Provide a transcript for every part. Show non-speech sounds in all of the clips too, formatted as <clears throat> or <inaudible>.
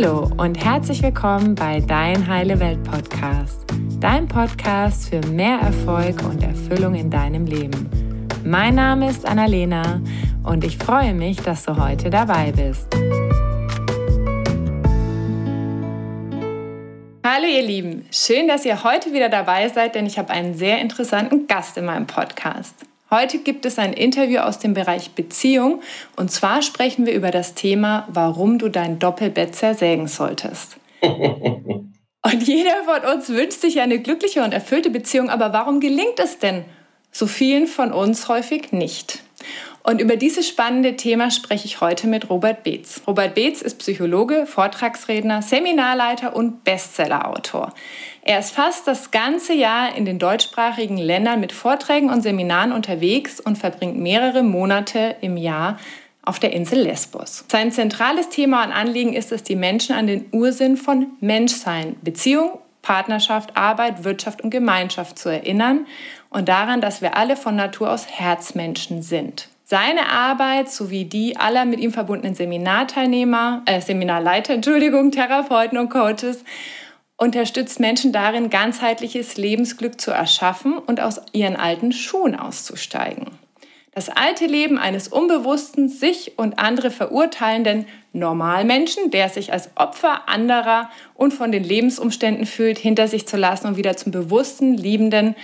Hallo und herzlich willkommen bei Dein Heile Welt Podcast, dein Podcast für mehr Erfolg und Erfüllung in deinem Leben. Mein Name ist Annalena und ich freue mich, dass du heute dabei bist. Hallo ihr Lieben, schön, dass ihr heute wieder dabei seid, denn ich habe einen sehr interessanten Gast in meinem Podcast. Heute gibt es ein Interview aus dem Bereich Beziehung und zwar sprechen wir über das Thema, warum du dein Doppelbett zersägen solltest. <laughs> und jeder von uns wünscht sich eine glückliche und erfüllte Beziehung, aber warum gelingt es denn so vielen von uns häufig nicht? Und über dieses spannende Thema spreche ich heute mit Robert Beetz. Robert Beetz ist Psychologe, Vortragsredner, Seminarleiter und Bestsellerautor. Er ist fast das ganze Jahr in den deutschsprachigen Ländern mit Vorträgen und Seminaren unterwegs und verbringt mehrere Monate im Jahr auf der Insel Lesbos. Sein zentrales Thema und Anliegen ist es, die Menschen an den Ursinn von Menschsein, Beziehung, Partnerschaft, Arbeit, Wirtschaft und Gemeinschaft zu erinnern und daran, dass wir alle von Natur aus Herzmenschen sind. Seine Arbeit sowie die aller mit ihm verbundenen Seminarteilnehmer, äh, Seminarleiter, <laughs> Entschuldigung, Therapeuten und Coaches unterstützt Menschen darin, ganzheitliches Lebensglück zu erschaffen und aus ihren alten Schuhen auszusteigen. Das alte Leben eines unbewussten, sich und andere verurteilenden Normalmenschen, der sich als Opfer anderer und von den Lebensumständen fühlt, hinter sich zu lassen und wieder zum bewussten, liebenden,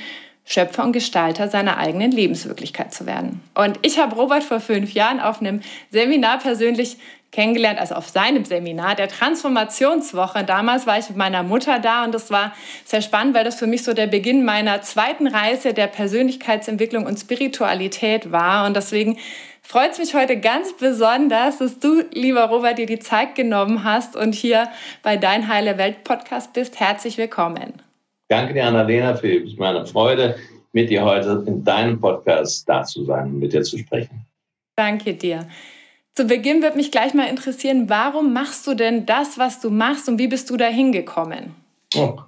Schöpfer und Gestalter seiner eigenen Lebenswirklichkeit zu werden. Und ich habe Robert vor fünf Jahren auf einem Seminar persönlich kennengelernt, also auf seinem Seminar, der Transformationswoche. Damals war ich mit meiner Mutter da und das war sehr spannend, weil das für mich so der Beginn meiner zweiten Reise der Persönlichkeitsentwicklung und Spiritualität war. Und deswegen freut es mich heute ganz besonders, dass du, lieber Robert, dir die Zeit genommen hast und hier bei Dein Heile Welt Podcast bist. Herzlich willkommen. Danke dir, Annalena, für meine Freude, mit dir heute in deinem Podcast da zu sein und mit dir zu sprechen. Danke dir. Zu Beginn wird mich gleich mal interessieren, warum machst du denn das, was du machst und wie bist du da hingekommen? Oh.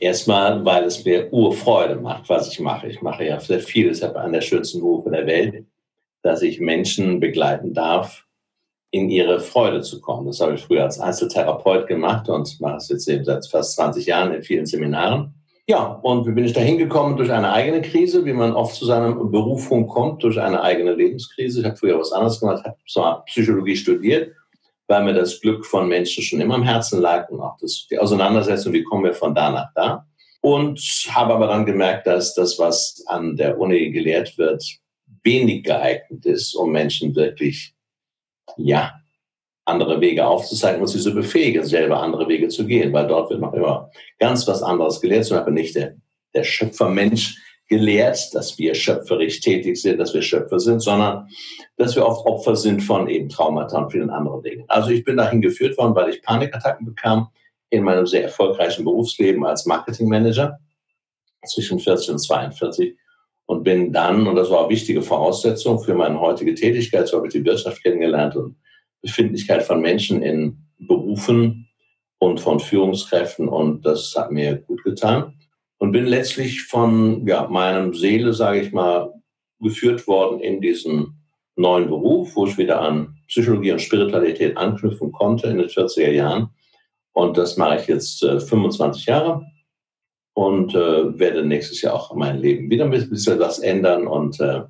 Erstmal, weil es mir Urfreude macht, was ich mache. Ich mache ja sehr viel, deshalb an der schönsten Berufe der Welt, dass ich Menschen begleiten darf, in ihre Freude zu kommen. Das habe ich früher als Einzeltherapeut gemacht und mache es jetzt eben seit fast 20 Jahren in vielen Seminaren. Ja, und wie bin ich da hingekommen? Durch eine eigene Krise, wie man oft zu seiner Berufung kommt, durch eine eigene Lebenskrise. Ich habe früher was anderes gemacht, habe zwar Psychologie studiert, weil mir das Glück von Menschen schon immer am Herzen lag und auch das, die Auseinandersetzung, wie kommen wir von da nach da. Und habe aber dann gemerkt, dass das, was an der Uni gelehrt wird, wenig geeignet ist, um Menschen wirklich ja, andere Wege aufzuzeigen und sie zu befähigen, selber andere Wege zu gehen, weil dort wird noch immer ganz was anderes gelehrt, zum Beispiel nicht der, der Schöpfermensch gelehrt, dass wir schöpferisch tätig sind, dass wir Schöpfer sind, sondern dass wir oft Opfer sind von eben Traumata und vielen anderen Dingen. Also ich bin dahin geführt worden, weil ich Panikattacken bekam in meinem sehr erfolgreichen Berufsleben als Marketingmanager zwischen 40 und 42 und bin dann, und das war eine wichtige Voraussetzung für meine heutige Tätigkeit, so habe ich die Wirtschaft kennengelernt und Befindlichkeit von Menschen in Berufen und von Führungskräften und das hat mir gut getan und bin letztlich von ja, meinem Seele, sage ich mal, geführt worden in diesen neuen Beruf, wo ich wieder an Psychologie und Spiritualität anknüpfen konnte in den 40er Jahren. Und das mache ich jetzt äh, 25 Jahre und äh, werde nächstes Jahr auch mein Leben wieder ein bisschen was ändern und äh,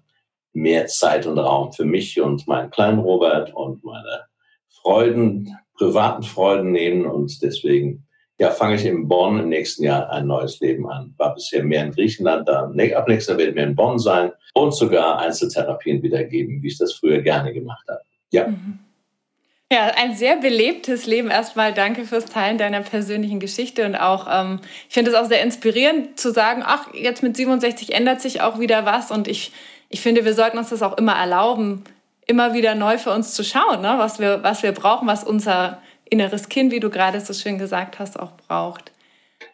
mehr Zeit und Raum für mich und meinen kleinen Robert und meine Freuden, privaten Freuden nehmen. Und deswegen ja, fange ich in Bonn im nächsten Jahr ein neues Leben an. War bisher mehr in Griechenland, da ab nächstes Jahr werde ich mehr in Bonn sein und sogar Einzeltherapien wiedergeben, wie ich das früher gerne gemacht habe. Ja. Mhm. Ja, ein sehr belebtes Leben. Erstmal danke fürs Teilen deiner persönlichen Geschichte und auch, ähm, ich finde es auch sehr inspirierend zu sagen, ach, jetzt mit 67 ändert sich auch wieder was und ich, ich finde, wir sollten uns das auch immer erlauben, immer wieder neu für uns zu schauen, ne? was, wir, was wir brauchen, was unser inneres Kind, wie du gerade so schön gesagt hast, auch braucht.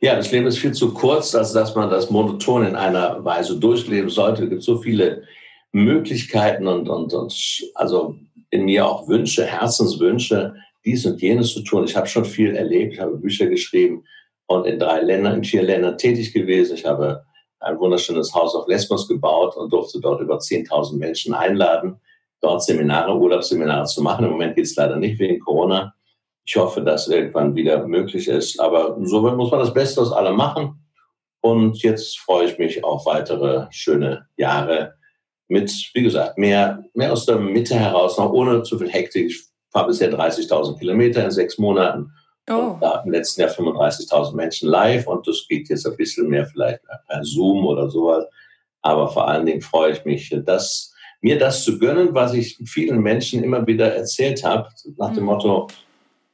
Ja, das Leben ist viel zu kurz, als dass man das monoton in einer Weise durchleben sollte. Es gibt so viele Möglichkeiten und, und, und also in mir auch Wünsche, Herzenswünsche, dies und jenes zu tun. Ich habe schon viel erlebt, ich habe Bücher geschrieben und in drei Ländern, in vier Ländern tätig gewesen. Ich habe ein wunderschönes Haus auf Lesbos gebaut und durfte dort über 10.000 Menschen einladen, dort Seminare, Urlaubsseminare zu machen. Im Moment geht es leider nicht wegen Corona. Ich hoffe, dass irgendwann wieder möglich ist. Aber so muss man das Beste aus allem machen. Und jetzt freue ich mich auf weitere schöne Jahre mit, wie gesagt, mehr, mehr aus der Mitte heraus, noch ohne zu viel Hektik. Ich fahre bisher 30.000 Kilometer in sechs Monaten. Oh. Und da im letzten Jahr 35.000 Menschen live und das geht jetzt ein bisschen mehr vielleicht per Zoom oder sowas. Aber vor allen Dingen freue ich mich, dass mir das zu gönnen, was ich vielen Menschen immer wieder erzählt habe, nach dem mhm. Motto,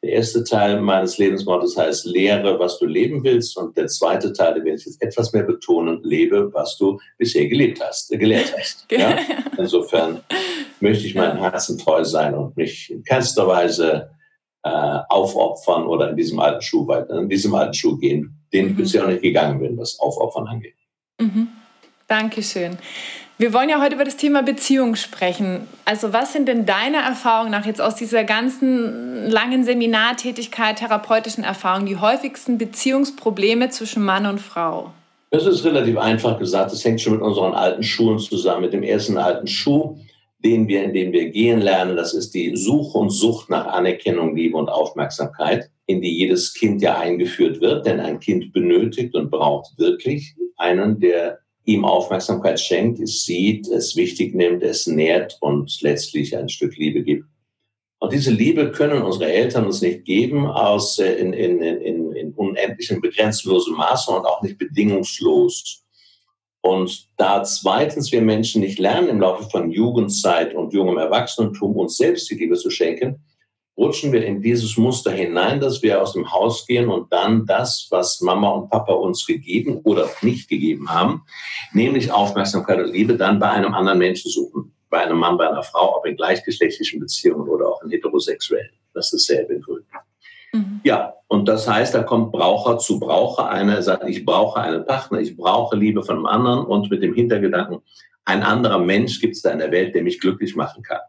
der erste Teil meines Lebensmottos heißt, lehre, was du leben willst. Und der zweite Teil, den will ich jetzt etwas mehr betonen, lebe, was du bisher gelebt hast, äh, gelehrt hast. <laughs> Ja? Insofern möchte ich meinem Herzen treu sein und mich in keinster Weise äh, aufopfern oder in diesem alten Schuh weiter, in diesem alten Schuh gehen, den ich mhm. bisher noch nicht gegangen bin, was Aufopfern angeht. Mhm. Dankeschön. Wir wollen ja heute über das Thema Beziehung sprechen. Also was sind denn deiner Erfahrung nach jetzt aus dieser ganzen langen Seminartätigkeit, therapeutischen Erfahrungen die häufigsten Beziehungsprobleme zwischen Mann und Frau? Das ist relativ einfach gesagt. Das hängt schon mit unseren alten Schuhen zusammen. Mit dem ersten alten Schuh, den wir, in dem wir gehen lernen, das ist die Suche und Sucht nach Anerkennung, Liebe und Aufmerksamkeit, in die jedes Kind ja eingeführt wird. Denn ein Kind benötigt und braucht wirklich einen, der ihm Aufmerksamkeit schenkt, es sieht, es wichtig nimmt, es nährt und letztlich ein Stück Liebe gibt. Und diese Liebe können unsere Eltern uns nicht geben aus, äh, in, in, in, in unendlichem, begrenzlosem Maße und auch nicht bedingungslos. Und da zweitens wir Menschen nicht lernen, im Laufe von Jugendzeit und jungem Erwachsenentum uns selbst die Liebe zu schenken, rutschen wir in dieses Muster hinein, dass wir aus dem Haus gehen und dann das, was Mama und Papa uns gegeben oder nicht gegeben haben, nämlich Aufmerksamkeit und Liebe, dann bei einem anderen Menschen suchen. Bei einem Mann, bei einer Frau, ob in gleichgeschlechtlichen Beziehungen oder auch in heterosexuellen. Das ist dasselbe in Grün. Mhm. Ja, und das heißt, da kommt Braucher zu Braucher. Einer sagt, ich brauche einen Partner, ich brauche Liebe von einem anderen und mit dem Hintergedanken, ein anderer Mensch gibt es da in der Welt, der mich glücklich machen kann.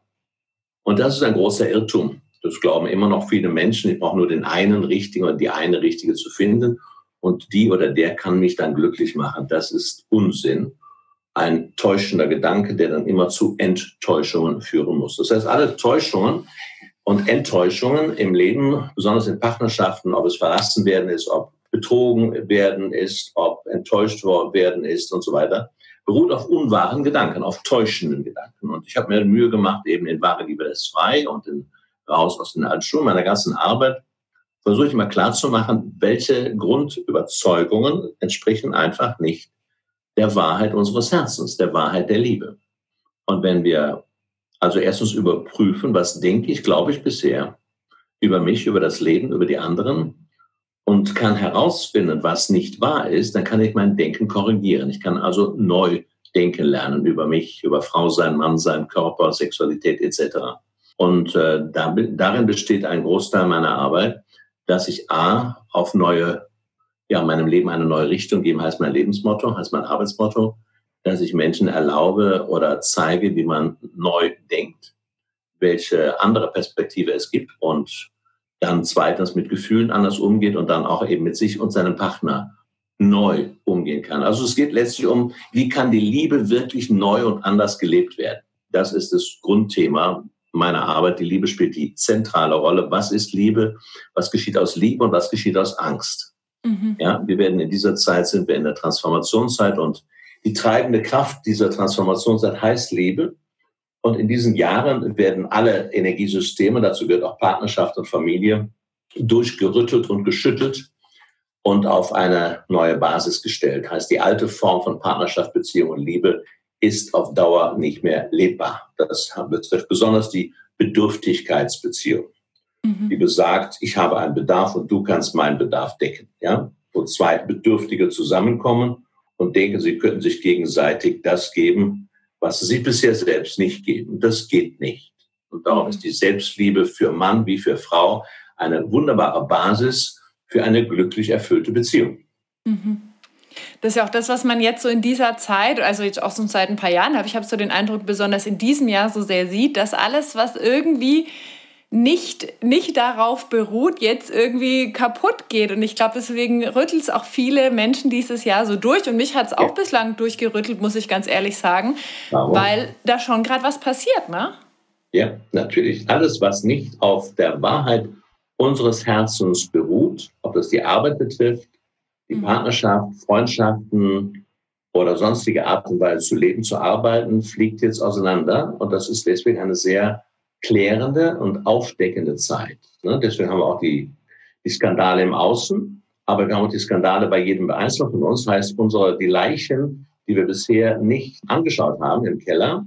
Und das ist ein großer Irrtum. Das glauben immer noch viele Menschen. Ich brauche nur den einen richtigen oder die eine richtige zu finden. Und die oder der kann mich dann glücklich machen. Das ist Unsinn. Ein täuschender Gedanke, der dann immer zu Enttäuschungen führen muss. Das heißt, alle Täuschungen und Enttäuschungen im Leben, besonders in Partnerschaften, ob es verlassen werden ist, ob betrogen werden ist, ob enttäuscht werden ist und so weiter, beruht auf unwahren Gedanken, auf täuschenden Gedanken. Und ich habe mir Mühe gemacht, eben in wahre Liebe ist frei und in raus aus den alten Schulen, meiner ganzen Arbeit, versuche ich mal klarzumachen, welche Grundüberzeugungen entsprechen einfach nicht der Wahrheit unseres Herzens, der Wahrheit der Liebe. Und wenn wir also erstens überprüfen, was denke ich, glaube ich bisher über mich, über das Leben, über die anderen und kann herausfinden, was nicht wahr ist, dann kann ich mein Denken korrigieren. Ich kann also neu denken lernen über mich, über Frau sein, Mann sein, Körper, Sexualität etc. Und äh, da, darin besteht ein Großteil meiner Arbeit, dass ich A, auf neue, ja, meinem Leben eine neue Richtung geben, heißt mein Lebensmotto, heißt mein Arbeitsmotto, dass ich Menschen erlaube oder zeige, wie man neu denkt, welche andere Perspektive es gibt und dann zweitens mit Gefühlen anders umgeht und dann auch eben mit sich und seinem Partner neu umgehen kann. Also es geht letztlich um, wie kann die Liebe wirklich neu und anders gelebt werden. Das ist das Grundthema meiner Arbeit. Die Liebe spielt die zentrale Rolle. Was ist Liebe? Was geschieht aus Liebe und was geschieht aus Angst? Mhm. Ja, wir werden in dieser Zeit sind wir in der Transformationszeit und die treibende Kraft dieser Transformationszeit heißt Liebe. Und in diesen Jahren werden alle Energiesysteme, dazu gehört auch Partnerschaft und Familie, durchgerüttelt und geschüttelt und auf eine neue Basis gestellt. Heißt, die alte Form von Partnerschaft, Beziehung und Liebe ist auf Dauer nicht mehr lebbar. Das betrifft besonders die Bedürftigkeitsbeziehung, mhm. die besagt, ich habe einen Bedarf und du kannst meinen Bedarf decken. Ja? Wo zwei Bedürftige zusammenkommen und denken, sie könnten sich gegenseitig das geben, was sie sich bisher selbst nicht geben. Das geht nicht. Und darum ist die Selbstliebe für Mann wie für Frau eine wunderbare Basis für eine glücklich erfüllte Beziehung. Mhm. Das ist ja auch das, was man jetzt so in dieser Zeit, also jetzt auch so seit ein paar Jahren, habe ich habe so den Eindruck, besonders in diesem Jahr so sehr sieht, dass alles, was irgendwie nicht, nicht darauf beruht, jetzt irgendwie kaputt geht. Und ich glaube, deswegen rüttelt es auch viele Menschen dieses Jahr so durch. Und mich hat es auch ja. bislang durchgerüttelt, muss ich ganz ehrlich sagen, Warum? weil da schon gerade was passiert, ne? Ja, natürlich. Alles, was nicht auf der Wahrheit unseres Herzens beruht, ob das die Arbeit betrifft, die mhm. Partnerschaft, Freundschaften oder sonstige Art und Weise zu leben, zu arbeiten, fliegt jetzt auseinander. Und das ist deswegen eine sehr klärende und aufdeckende Zeit. Ne? Deswegen haben wir auch die, die Skandale im Außen, aber wir haben auch die Skandale bei jedem Einzelnen von uns. Heißt, unsere, die Leichen, die wir bisher nicht angeschaut haben im Keller,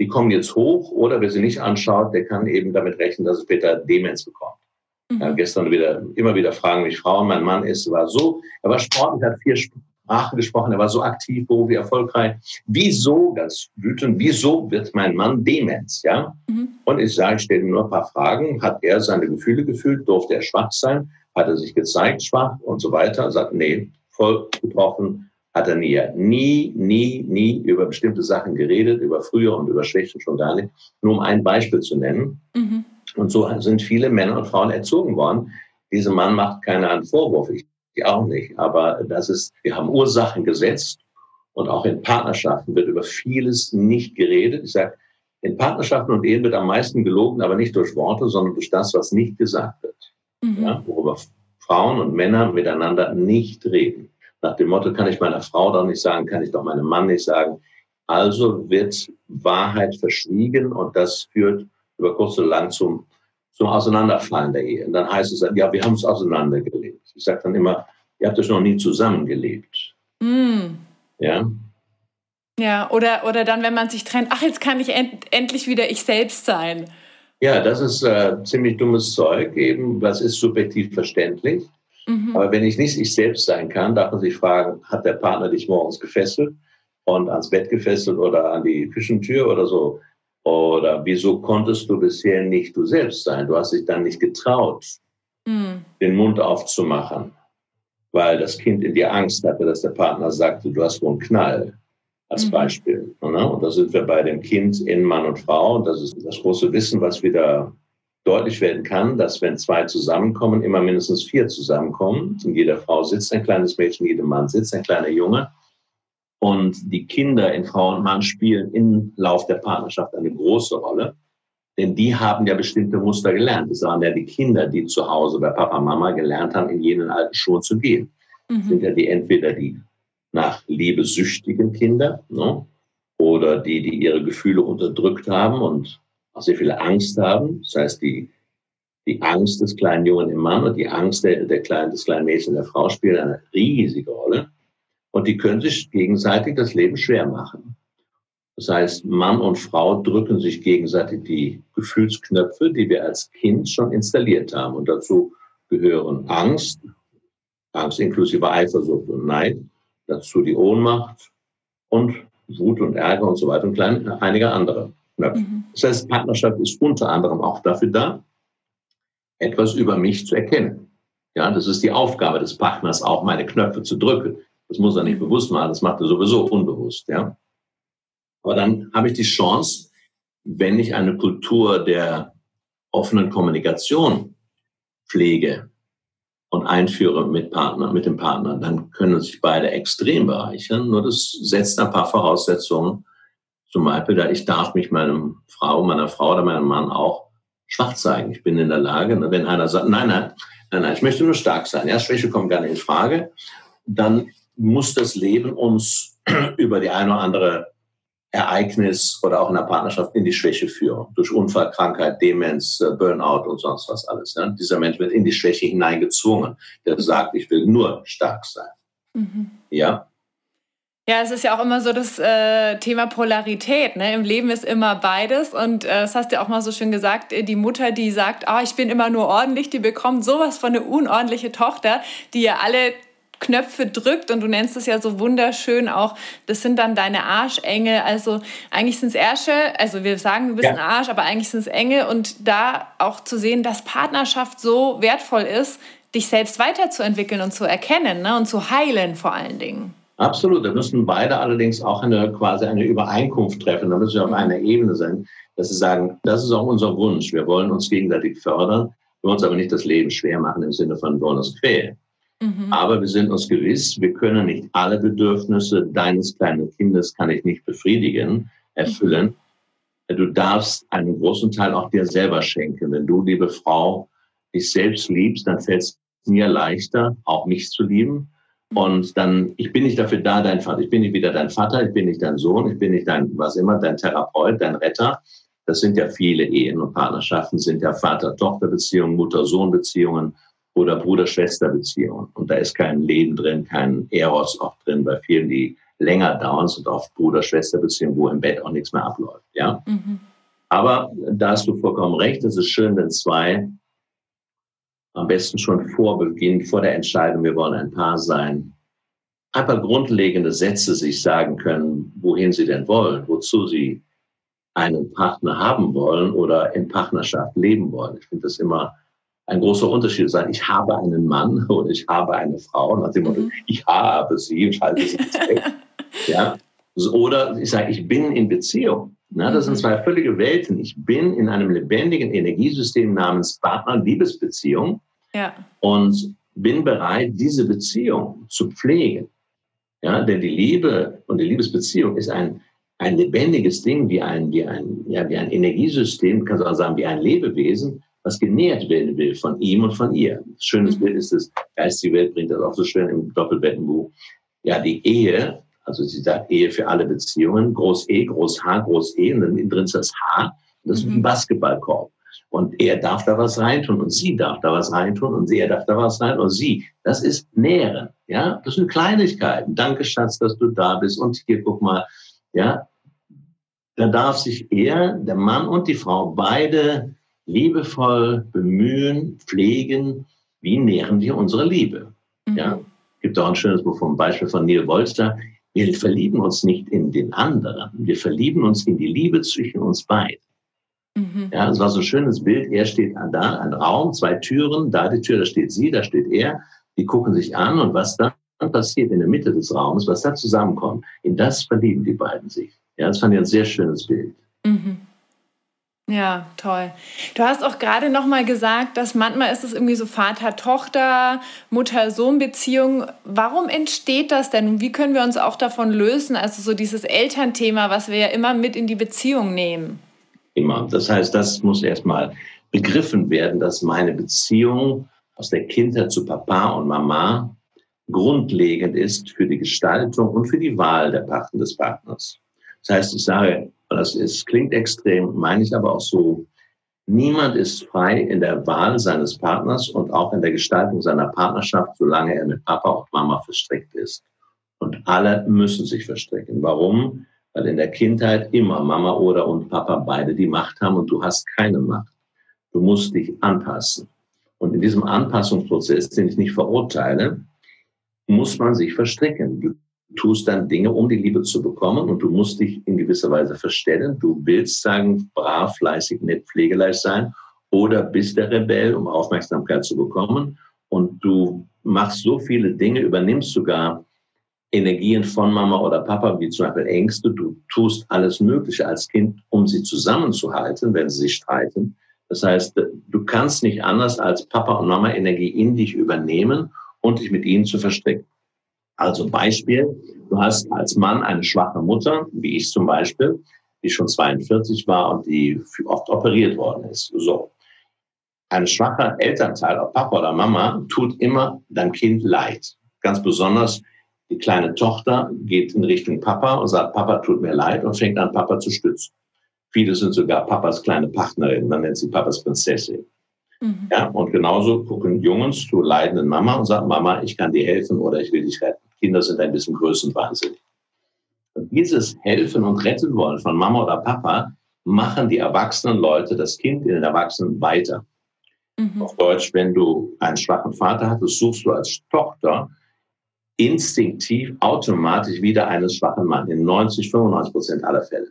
die kommen jetzt hoch oder wer sie nicht anschaut, der kann eben damit rechnen, dass es später Demenz bekommt. Mhm. Ja, gestern wieder, immer wieder fragen mich Frauen, mein Mann ist, war so, er war sportlich, hat vier Sprachen gesprochen, er war so aktiv, beruflich erfolgreich. Wieso, das wütend, wieso wird mein Mann Demenz, ja? Mhm. Und ich sage, ich stelle nur ein paar Fragen. Hat er seine Gefühle gefühlt? Durfte er schwach sein? Hat er sich gezeigt schwach und so weiter? Er sagt, nee, voll getroffen hat er nie. Nie, nie, nie über bestimmte Sachen geredet, über früher und über Schwächen schon gar nicht. Nur um ein Beispiel zu nennen. Mhm. Und so sind viele Männer und Frauen erzogen worden. Dieser Mann macht keinen Vorwurf, ich auch nicht. Aber das ist, wir haben Ursachen gesetzt und auch in Partnerschaften wird über vieles nicht geredet. Ich sage, in Partnerschaften und Ehen wird am meisten gelogen, aber nicht durch Worte, sondern durch das, was nicht gesagt wird. Mhm. Ja, worüber Frauen und Männer miteinander nicht reden. Nach dem Motto, kann ich meiner Frau doch nicht sagen, kann ich doch meinem Mann nicht sagen. Also wird Wahrheit verschwiegen und das führt über kurz oder lang zum, zum Auseinanderfallen der Ehe. Und dann heißt es, ja, wir haben es auseinandergelebt. Ich sage dann immer, ihr habt es noch nie zusammengelebt. Mm. Ja. Ja, oder, oder dann, wenn man sich trennt, ach, jetzt kann ich end, endlich wieder ich selbst sein. Ja, das ist äh, ziemlich dummes Zeug, eben, was ist subjektiv verständlich. Mhm. Aber wenn ich nicht ich selbst sein kann, darf man sich fragen, hat der Partner dich morgens gefesselt und ans Bett gefesselt oder an die Küchentür oder so? Oder wieso konntest du bisher nicht du selbst sein? Du hast dich dann nicht getraut, mhm. den Mund aufzumachen, weil das Kind in dir Angst hatte, dass der Partner sagte, du hast wohl einen Knall, als mhm. Beispiel. Ne? Und da sind wir bei dem Kind in Mann und Frau. Und das ist das große Wissen, was wieder deutlich werden kann, dass wenn zwei zusammenkommen, immer mindestens vier zusammenkommen. In jeder Frau sitzt ein kleines Mädchen, in jedem Mann sitzt ein kleiner Junge. Und die Kinder in Frau und Mann spielen im Lauf der Partnerschaft eine große Rolle. Denn die haben ja bestimmte Muster gelernt. Das waren ja die Kinder, die zu Hause bei Papa, Mama gelernt haben, in jenen alten Schuhen zu gehen. Mhm. sind ja die entweder die nach Liebe süchtigen Kinder ne? oder die, die ihre Gefühle unterdrückt haben und auch sehr viel Angst haben. Das heißt, die, die Angst des kleinen Jungen im Mann und die Angst der, der kleinen, des kleinen Mädchens der Frau spielen eine riesige Rolle. Und die können sich gegenseitig das Leben schwer machen. Das heißt, Mann und Frau drücken sich gegenseitig die Gefühlsknöpfe, die wir als Kind schon installiert haben. Und dazu gehören Angst, Angst inklusive Eifersucht und Neid, dazu die Ohnmacht und Wut und Ärger und so weiter und klein, einige andere. Mhm. Das heißt, Partnerschaft ist unter anderem auch dafür da, etwas über mich zu erkennen. Ja, das ist die Aufgabe des Partners, auch meine Knöpfe zu drücken. Das muss er nicht bewusst machen, das macht er sowieso unbewusst. Ja. Aber dann habe ich die Chance, wenn ich eine Kultur der offenen Kommunikation pflege und einführe mit Partner, mit dem Partner, dann können sich beide extrem bereichern. Nur das setzt ein paar Voraussetzungen zum Beispiel, ich darf mich meinem Frau, meiner Frau oder meinem Mann auch schwach zeigen. Ich bin in der Lage, wenn einer sagt, nein, nein, nein, nein, ich möchte nur stark sein. Ja, Schwäche kommt gar nicht in Frage. Dann muss das Leben uns <clears throat> über die eine oder andere Ereignis oder auch in der Partnerschaft in die Schwäche führen. Durch Unfall, Krankheit, Demenz, äh, Burnout und sonst was alles. Ja? Dieser Mensch wird in die Schwäche hineingezwungen. Der sagt, ich will nur stark sein. Mhm. Ja, ja, es ist ja auch immer so das äh, Thema Polarität. Ne? Im Leben ist immer beides. Und äh, das hast du ja auch mal so schön gesagt, äh, die Mutter, die sagt, oh, ich bin immer nur ordentlich, die bekommt sowas von eine unordentliche Tochter, die ja alle Knöpfe drückt und du nennst es ja so wunderschön auch, das sind dann deine Arschengel. Also eigentlich sind es Ärsche, also wir sagen, du bist ja. ein Arsch, aber eigentlich sind es Engel und da auch zu sehen, dass Partnerschaft so wertvoll ist, dich selbst weiterzuentwickeln und zu erkennen ne? und zu heilen vor allen Dingen. Absolut. Da müssen beide allerdings auch eine, quasi eine Übereinkunft treffen. Da müssen wir auf mhm. einer Ebene sein, dass sie sagen, das ist auch unser Wunsch. Wir wollen uns gegenseitig fördern. Wir wollen uns aber nicht das Leben schwer machen im Sinne von, wir wollen uns quälen. Mhm. Aber wir sind uns gewiss, wir können nicht alle Bedürfnisse deines kleinen Kindes kann ich nicht befriedigen, erfüllen. Mhm. Du darfst einen großen Teil auch dir selber schenken. Wenn du, liebe Frau, dich selbst liebst, dann fällt es mir leichter, auch mich zu lieben. Und dann, ich bin nicht dafür da, dein Vater. Ich bin nicht wieder dein Vater, ich bin nicht dein Sohn, ich bin nicht dein, was immer, dein Therapeut, dein Retter. Das sind ja viele Ehen und Partnerschaften, sind ja Vater-Tochter-Beziehungen, Mutter-Sohn-Beziehungen oder Bruder-Schwester-Beziehungen. Und da ist kein Leben drin, kein Eros auch drin, bei vielen, die länger dauern, sind oft Bruder-Schwester-Beziehungen, wo im Bett auch nichts mehr abläuft. Ja? Mhm. Aber da hast du vollkommen recht, es ist schön, wenn zwei am besten schon vor Beginn, vor der Entscheidung, wir wollen ein Paar sein, ein paar grundlegende Sätze sich sagen können, wohin sie denn wollen, wozu sie einen Partner haben wollen oder in Partnerschaft leben wollen. Ich finde das immer ein großer Unterschied sein. Ich habe einen Mann <laughs> oder ich habe eine Frau, nach dem Motto, mhm. ich habe sie und schalte sie weg. <laughs> ja? Oder ich sage, ich bin in Beziehung. Na, das sind mhm. zwei völlige Welten. Ich bin in einem lebendigen Energiesystem namens Partner, Liebesbeziehung ja. und bin bereit, diese Beziehung zu pflegen. Ja, denn die Liebe und die Liebesbeziehung ist ein, ein lebendiges Ding, wie ein, wie ein, ja, wie ein Energiesystem, du auch sagen, wie ein Lebewesen, was genährt werden will von ihm und von ihr. Schönes mhm. Bild ist es, Geistige Welt bringt das auch so schön im Doppelbettenbuch. Ja, die Ehe, also sie sagt Ehe für alle Beziehungen, Groß E, Groß H, Groß E, und dann drin ist das H, das ist ein mhm. Basketballkorb. Und er darf da was reintun und sie darf da was reintun und er darf da was rein und sie. Das ist Nähren. Ja, das sind Kleinigkeiten. Danke, Schatz, dass du da bist. Und hier, guck mal, ja, da darf sich er, der Mann und die Frau, beide liebevoll bemühen, pflegen. Wie nähren wir unsere Liebe? Mhm. Ja, gibt auch ein schönes Buch vom Beispiel von Neil Wolster. Wir verlieben uns nicht in den anderen. Wir verlieben uns in die Liebe zwischen uns beiden. Mhm. Ja, es war so ein schönes Bild. Er steht da, ein Raum, zwei Türen, da die Tür, da steht sie, da steht er. Die gucken sich an und was dann passiert in der Mitte des Raumes, was da zusammenkommt, in das verlieben die beiden sich. Ja, das fand ich ein sehr schönes Bild. Mhm. Ja, toll. Du hast auch gerade noch mal gesagt, dass manchmal ist es irgendwie so Vater-Tochter, Mutter-Sohn-Beziehung. Warum entsteht das denn wie können wir uns auch davon lösen? Also so dieses Elternthema, was wir ja immer mit in die Beziehung nehmen immer. Das heißt, das muss erstmal begriffen werden, dass meine Beziehung aus der Kindheit zu Papa und Mama grundlegend ist für die Gestaltung und für die Wahl der Pachten des Partners. Das heißt, ich sage, das ist, klingt extrem, meine ich aber auch so, niemand ist frei in der Wahl seines Partners und auch in der Gestaltung seiner Partnerschaft, solange er mit Papa und Mama verstrickt ist. Und alle müssen sich verstricken. Warum? weil in der Kindheit immer Mama oder und Papa beide die Macht haben und du hast keine Macht. Du musst dich anpassen. Und in diesem Anpassungsprozess, den ich nicht verurteile, muss man sich verstricken. Tust dann Dinge, um die Liebe zu bekommen und du musst dich in gewisser Weise verstellen. Du willst sagen, brav, fleißig, nett, pflegeleicht sein oder bist der Rebell, um Aufmerksamkeit zu bekommen. Und du machst so viele Dinge, übernimmst sogar Energien von Mama oder Papa, wie zum Beispiel Ängste. Du tust alles Mögliche als Kind, um sie zusammenzuhalten, wenn sie sich streiten. Das heißt, du kannst nicht anders als Papa und Mama Energie in dich übernehmen und dich mit ihnen zu verstecken. Also Beispiel, du hast als Mann eine schwache Mutter, wie ich zum Beispiel, die schon 42 war und die oft operiert worden ist. So. Ein schwacher Elternteil, ob Papa oder Mama, tut immer deinem Kind leid. Ganz besonders, die kleine Tochter geht in Richtung Papa und sagt, Papa tut mir leid und fängt an, Papa zu stützen. Viele sind sogar Papas kleine Partnerin, man nennt sie Papas Prinzessin. Mhm. Ja, und genauso gucken Jungs zu leidenden Mama und sagen, Mama, ich kann dir helfen oder ich will dich retten. Kinder sind ein bisschen größenwahnsinnig. Und dieses Helfen und Retten wollen von Mama oder Papa machen die erwachsenen Leute das Kind in den Erwachsenen weiter. Mhm. Auf Deutsch, wenn du einen schwachen Vater hattest, suchst du als Tochter instinktiv automatisch wieder einen schwachen Mann in 90, 95 Prozent aller Fälle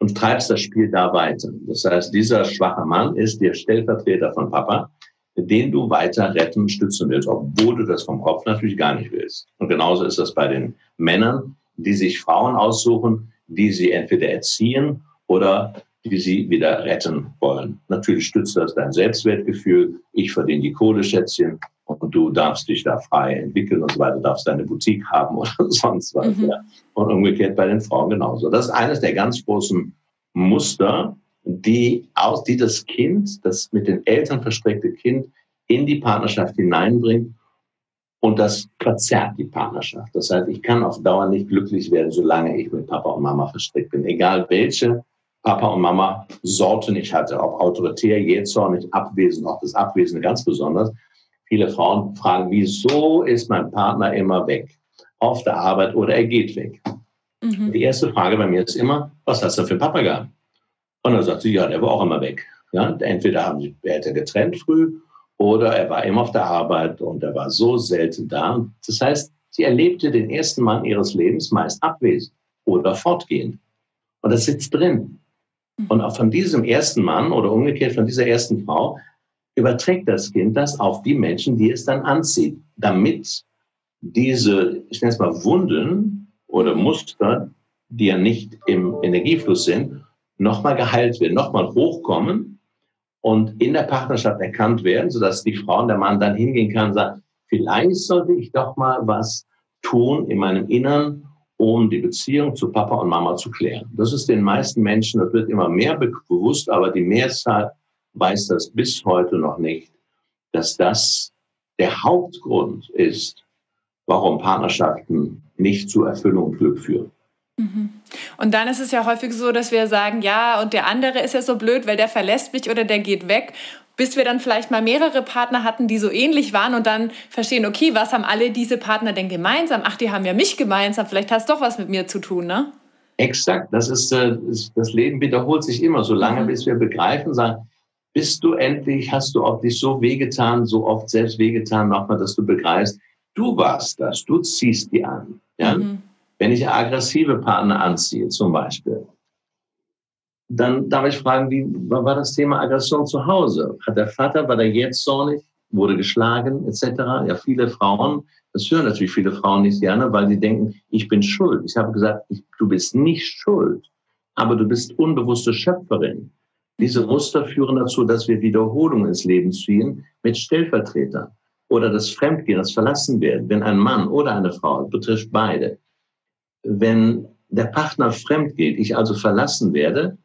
und treibst das Spiel da weiter. Das heißt, dieser schwache Mann ist der Stellvertreter von Papa, den du weiter retten, stützen willst, obwohl du das vom Kopf natürlich gar nicht willst. Und genauso ist das bei den Männern, die sich Frauen aussuchen, die sie entweder erziehen oder die sie wieder retten wollen. Natürlich stützt das dein Selbstwertgefühl. Ich verdiene die Kohle, Schätzchen und du darfst dich da frei entwickeln und so weiter, du darfst deine Boutique haben <laughs> oder sonst was. Mhm. Ja. Und umgekehrt bei den Frauen genauso. Das ist eines der ganz großen Muster, die, aus, die das Kind, das mit den Eltern verstrickte Kind in die Partnerschaft hineinbringt und das verzerrt die Partnerschaft. Das heißt, ich kann auf Dauer nicht glücklich werden, solange ich mit Papa und Mama verstrickt bin. Egal welche Papa und Mama Sorten ich hatte, ob autoritär, jähzornig, abwesend, auch das Abwesende ganz besonders. Viele Frauen fragen, wieso ist mein Partner immer weg? Auf der Arbeit oder er geht weg. Mhm. Die erste Frage bei mir ist immer, was hast du für Papa gehabt? Und dann sagt sie, ja, der war auch immer weg. Ja, entweder haben sie, er hätte getrennt früh oder er war immer auf der Arbeit und er war so selten da. Das heißt, sie erlebte den ersten Mann ihres Lebens meist abwesend oder fortgehend. Und das sitzt drin. Und auch von diesem ersten Mann oder umgekehrt von dieser ersten Frau überträgt das Kind das auf die Menschen, die es dann anzieht, damit diese, ich nenne es mal Wunden oder Muster, die ja nicht im Energiefluss sind, nochmal geheilt werden, nochmal hochkommen und in der Partnerschaft erkannt werden, sodass die Frau und der Mann dann hingehen kann und sagen, vielleicht sollte ich doch mal was tun in meinem Innern, um die Beziehung zu Papa und Mama zu klären. Das ist den meisten Menschen, das wird immer mehr bewusst, aber die Mehrzahl weiß das bis heute noch nicht, dass das der Hauptgrund ist, warum Partnerschaften nicht zu Erfüllung und Glück führen. Mhm. Und dann ist es ja häufig so, dass wir sagen, ja, und der andere ist ja so blöd, weil der verlässt mich oder der geht weg, bis wir dann vielleicht mal mehrere Partner hatten, die so ähnlich waren und dann verstehen, okay, was haben alle diese Partner denn gemeinsam? Ach, die haben ja mich gemeinsam, vielleicht hast du doch was mit mir zu tun, ne? Exakt, das ist, äh, das Leben wiederholt sich immer, so lange, mhm. bis wir begreifen, sagen, bist du endlich, hast du auch dich so wehgetan, so oft selbst wehgetan, nochmal, dass du begreifst, du warst das, du ziehst die an. Ja? Mhm. Wenn ich aggressive Partner anziehe, zum Beispiel, dann darf ich fragen, wie war das Thema Aggression zu Hause? Hat der Vater, war der jetzt zornig, wurde geschlagen, etc.? Ja, viele Frauen, das hören natürlich viele Frauen nicht gerne, weil sie denken, ich bin schuld. Ich habe gesagt, ich, du bist nicht schuld, aber du bist unbewusste Schöpferin. Diese Muster führen dazu, dass wir Wiederholungen ins Leben ziehen mit Stellvertretern oder das Fremdgehen, das Verlassenwerden. Wenn ein Mann oder eine Frau, betrifft beide, wenn der Partner fremd geht, ich also verlassen werde,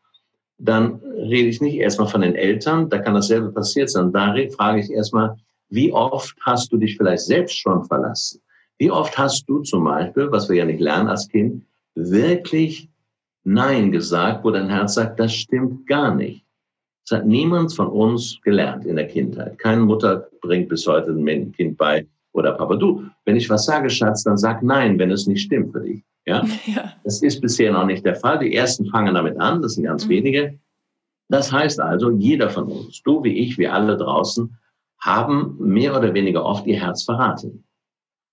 dann rede ich nicht erstmal von den Eltern, da kann dasselbe passiert sein. Da frage ich erstmal, wie oft hast du dich vielleicht selbst schon verlassen? Wie oft hast du zum Beispiel, was wir ja nicht lernen als Kind, wirklich Nein gesagt, wo dein Herz sagt, das stimmt gar nicht. Das hat niemand von uns gelernt in der Kindheit. Keine Mutter bringt bis heute ein Kind bei, oder Papa, du, wenn ich was sage, Schatz, dann sag Nein, wenn es nicht stimmt für dich. Ja? <laughs> ja? Das ist bisher noch nicht der Fall. Die ersten fangen damit an, das sind ganz mhm. wenige. Das heißt also, jeder von uns, du wie ich, wir alle draußen, haben mehr oder weniger oft ihr Herz verraten.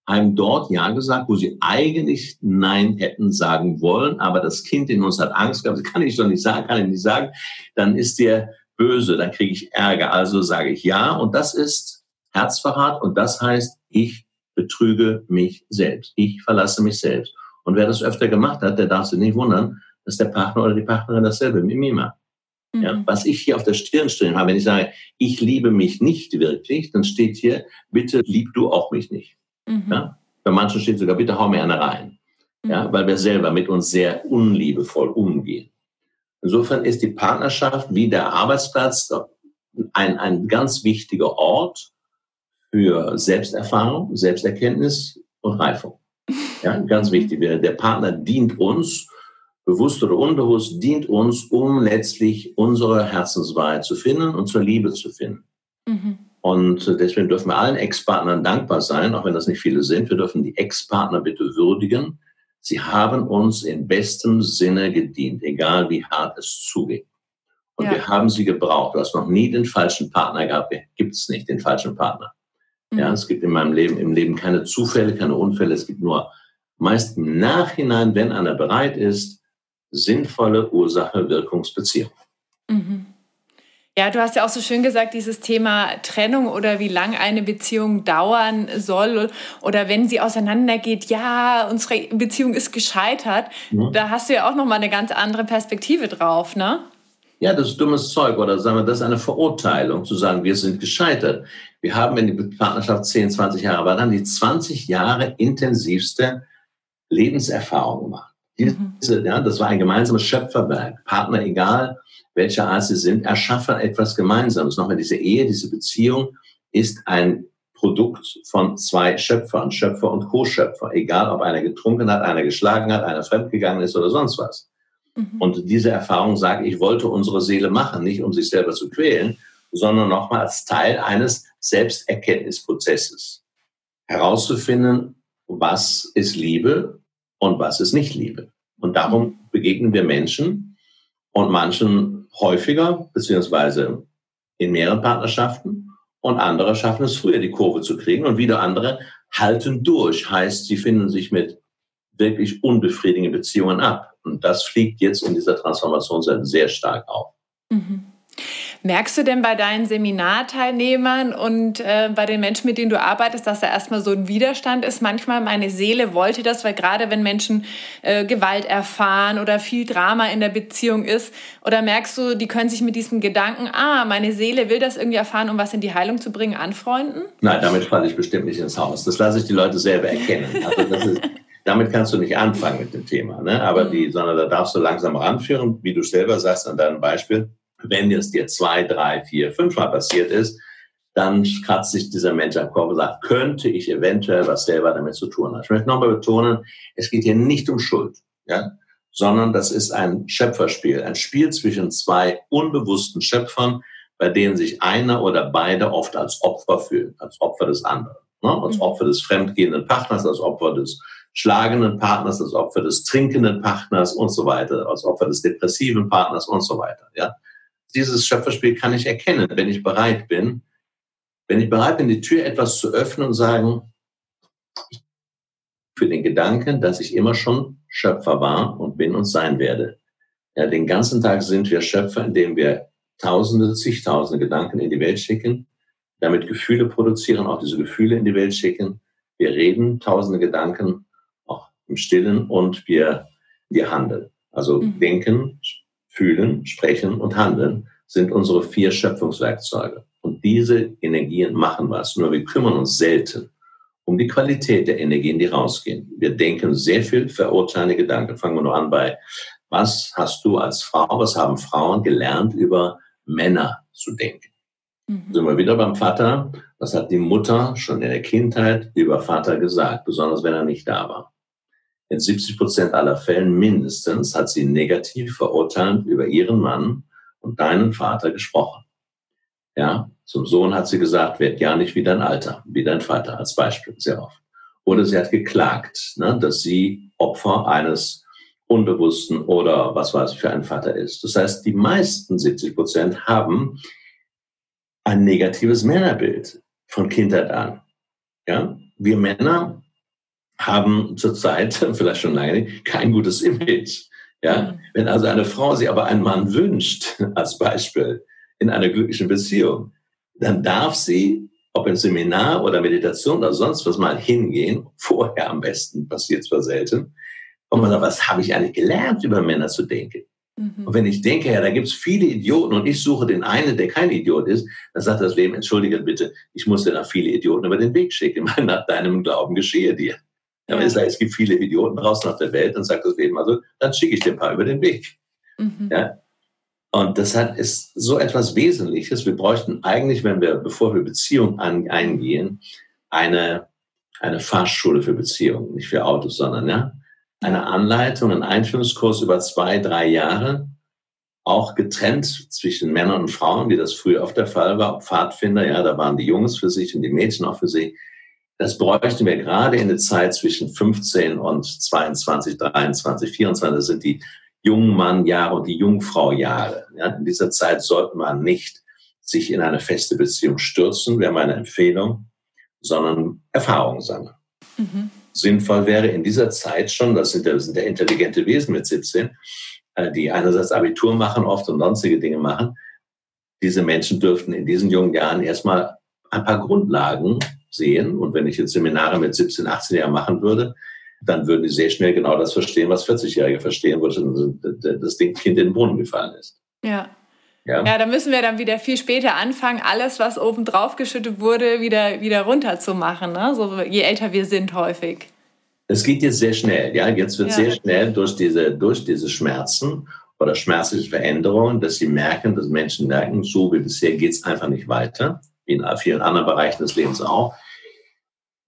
Haben dort Ja gesagt, wo sie eigentlich Nein hätten sagen wollen, aber das Kind in uns hat Angst gehabt, das kann ich doch nicht sagen, kann ich nicht sagen, dann ist der böse, dann kriege ich Ärger, also sage ich Ja und das ist Herzverrat und das heißt, ich betrüge mich selbst, ich verlasse mich selbst. Und wer das öfter gemacht hat, der darf sich nicht wundern, dass der Partner oder die Partnerin dasselbe mit mir macht. Mhm. Ja, was ich hier auf der Stirn stehen habe, wenn ich sage, ich liebe mich nicht wirklich, dann steht hier, bitte lieb du auch mich nicht. Mhm. Ja? Bei manchen steht sogar, bitte hau mir eine rein. Mhm. Ja, weil wir selber mit uns sehr unliebevoll umgehen. Insofern ist die Partnerschaft wie der Arbeitsplatz ein, ein ganz wichtiger Ort für Selbsterfahrung, Selbsterkenntnis und Reifung. Ja, ganz wichtig. Der Partner dient uns, bewusst oder unbewusst, dient uns, um letztlich unsere Herzenswahrheit zu finden und zur Liebe zu finden. Mhm. Und deswegen dürfen wir allen Ex-Partnern dankbar sein, auch wenn das nicht viele sind. Wir dürfen die Ex-Partner bitte würdigen. Sie haben uns in bestem Sinne gedient, egal wie hart es zugeht. Und ja. wir haben sie gebraucht. Du hast noch nie den falschen Partner gehabt. Gibt es nicht den falschen Partner. Mhm. Ja, es gibt in meinem Leben, im Leben keine Zufälle, keine Unfälle. Es gibt nur meist im Nachhinein, wenn einer bereit ist, sinnvolle Ursache-Wirkungsbeziehung. Mhm. Ja, du hast ja auch so schön gesagt, dieses Thema Trennung oder wie lang eine Beziehung dauern soll oder wenn sie auseinandergeht, ja, unsere Beziehung ist gescheitert. Mhm. Da hast du ja auch noch mal eine ganz andere Perspektive drauf, ne? Ja, das ist dummes Zeug oder sagen wir, das ist eine Verurteilung, zu sagen, wir sind gescheitert. Wir haben, wenn die Partnerschaft 10, 20 Jahre war, dann die 20 Jahre intensivste Lebenserfahrung gemacht. Mhm. Diese, ja, das war ein gemeinsames Schöpferwerk. Partner, egal welcher Art sie sind, erschaffen etwas Gemeinsames. Nochmal diese Ehe, diese Beziehung ist ein Produkt von zwei Schöpfern, Schöpfer und Co-Schöpfer, egal ob einer getrunken hat, einer geschlagen hat, einer fremdgegangen ist oder sonst was. Mhm. Und diese Erfahrung sagt, ich wollte unsere Seele machen, nicht um sich selber zu quälen, sondern nochmal als Teil eines Selbsterkenntnisprozesses herauszufinden, was ist Liebe und was ist nicht Liebe. Und darum begegnen wir Menschen und manchen häufiger, beziehungsweise in mehreren Partnerschaften und andere schaffen es früher, die Kurve zu kriegen und wieder andere halten durch, heißt, sie finden sich mit wirklich unbefriedigenden Beziehungen ab. Und das fliegt jetzt in dieser Transformation sehr stark auf. Mhm. Merkst du denn bei deinen Seminarteilnehmern und äh, bei den Menschen, mit denen du arbeitest, dass da erstmal so ein Widerstand ist? Manchmal, meine Seele wollte das, weil gerade wenn Menschen äh, Gewalt erfahren oder viel Drama in der Beziehung ist, oder merkst du, die können sich mit diesem Gedanken, ah, meine Seele will das irgendwie erfahren, um was in die Heilung zu bringen, anfreunden? Nein, damit falle ich bestimmt nicht ins Haus. Das lasse ich die Leute selber erkennen. Also ist, damit kannst du nicht anfangen mit dem Thema, ne? Aber die, sondern da darfst du langsam ranführen, wie du selber sagst an deinem Beispiel wenn es dir zwei, drei, vier, fünfmal passiert ist, dann kratzt sich dieser Mensch am Kopf und sagt, könnte ich eventuell was selber damit zu tun haben. Ich möchte nochmal betonen, es geht hier nicht um Schuld, ja, sondern das ist ein Schöpferspiel, ein Spiel zwischen zwei unbewussten Schöpfern, bei denen sich einer oder beide oft als Opfer fühlen, als Opfer des anderen, ne? als mhm. Opfer des fremdgehenden Partners, als Opfer des schlagenden Partners, als Opfer des trinkenden Partners und so weiter, als Opfer des depressiven Partners und so weiter, ja dieses Schöpferspiel kann ich erkennen, wenn ich bereit bin. Wenn ich bereit bin, die Tür etwas zu öffnen und sagen, für den Gedanken, dass ich immer schon Schöpfer war und bin und sein werde. Ja, den ganzen Tag sind wir Schöpfer, indem wir Tausende, zigtausende Gedanken in die Welt schicken, damit Gefühle produzieren, auch diese Gefühle in die Welt schicken. Wir reden tausende Gedanken, auch im Stillen, und wir, wir handeln. Also mhm. denken, Fühlen, Sprechen und Handeln sind unsere vier Schöpfungswerkzeuge. Und diese Energien machen was. Nur wir kümmern uns selten um die Qualität der Energien, die rausgehen. Wir denken sehr viel verurteilende Gedanken. Fangen wir nur an bei, was hast du als Frau, was haben Frauen gelernt über Männer zu denken? Mhm. Sind wir wieder beim Vater? Was hat die Mutter schon in der Kindheit über Vater gesagt, besonders wenn er nicht da war? In 70 Prozent aller Fällen mindestens hat sie negativ verurteilend über ihren Mann und deinen Vater gesprochen. Ja, zum Sohn hat sie gesagt, werd ja nicht wie dein Alter, wie dein Vater als Beispiel sehr oft. Oder sie hat geklagt, ne, dass sie Opfer eines Unbewussten oder was weiß ich für ein Vater ist. Das heißt, die meisten 70 Prozent haben ein negatives Männerbild von Kindheit an. Ja, wir Männer haben zurzeit, <laughs> vielleicht schon lange nicht, kein gutes Image. Ja? Mhm. Wenn also eine Frau sich aber einen Mann wünscht, <laughs> als Beispiel, in einer glücklichen Beziehung, dann darf sie, ob im Seminar oder Meditation oder sonst was mal hingehen, vorher am besten, passiert zwar selten, und man sagt, was habe ich eigentlich gelernt, über Männer zu denken? Mhm. Und wenn ich denke, ja, da gibt es viele Idioten und ich suche den einen, der kein Idiot ist, dann sagt das Leben, entschuldige bitte, ich muss dir da viele Idioten über den Weg schicken, <laughs> weil nach deinem Glauben geschehe dir. Ja, wenn ich sage, es gibt viele Idioten draußen auf der Welt, dann sagt das Leben also, dann schicke ich dir ein paar über den Weg. Mhm. Ja? Und das hat, ist so etwas Wesentliches. Wir bräuchten eigentlich, wenn wir, bevor wir Beziehungen an, eingehen, eine, eine Fahrschule für Beziehungen, nicht für Autos, sondern ja, eine Anleitung, einen Einführungskurs über zwei, drei Jahre, auch getrennt zwischen Männern und Frauen, wie das früher oft der Fall war. Pfadfinder, ja, da waren die Jungs für sich und die Mädchen auch für sich. Das bräuchten wir gerade in der Zeit zwischen 15 und 22, 23, 24. Das sind die Jungmannjahre und die Jungfraujahre. Ja, in dieser Zeit sollte man nicht sich in eine feste Beziehung stürzen, wäre meine Empfehlung, sondern Erfahrungen sammeln. Mhm. Sinnvoll wäre in dieser Zeit schon, das sind, das sind ja intelligente Wesen mit 17, äh, die einerseits Abitur machen oft und sonstige Dinge machen. Diese Menschen dürften in diesen jungen Jahren erstmal ein paar Grundlagen sehen. Und wenn ich jetzt Seminare mit 17, 18 Jahren machen würde, dann würden die sehr schnell genau das verstehen, was 40-Jährige verstehen, wo das Ding Kind in den Brunnen gefallen ist. Ja. Ja. ja, da müssen wir dann wieder viel später anfangen, alles, was oben drauf geschüttet wurde, wieder, wieder runterzumachen, ne? so, je älter wir sind häufig. Es geht jetzt sehr schnell, ja. Jetzt wird ja. sehr schnell durch diese, durch diese Schmerzen oder schmerzliche Veränderungen, dass sie merken, dass Menschen merken, so wie bisher geht es einfach nicht weiter. wie in vielen anderen Bereichen des Lebens auch,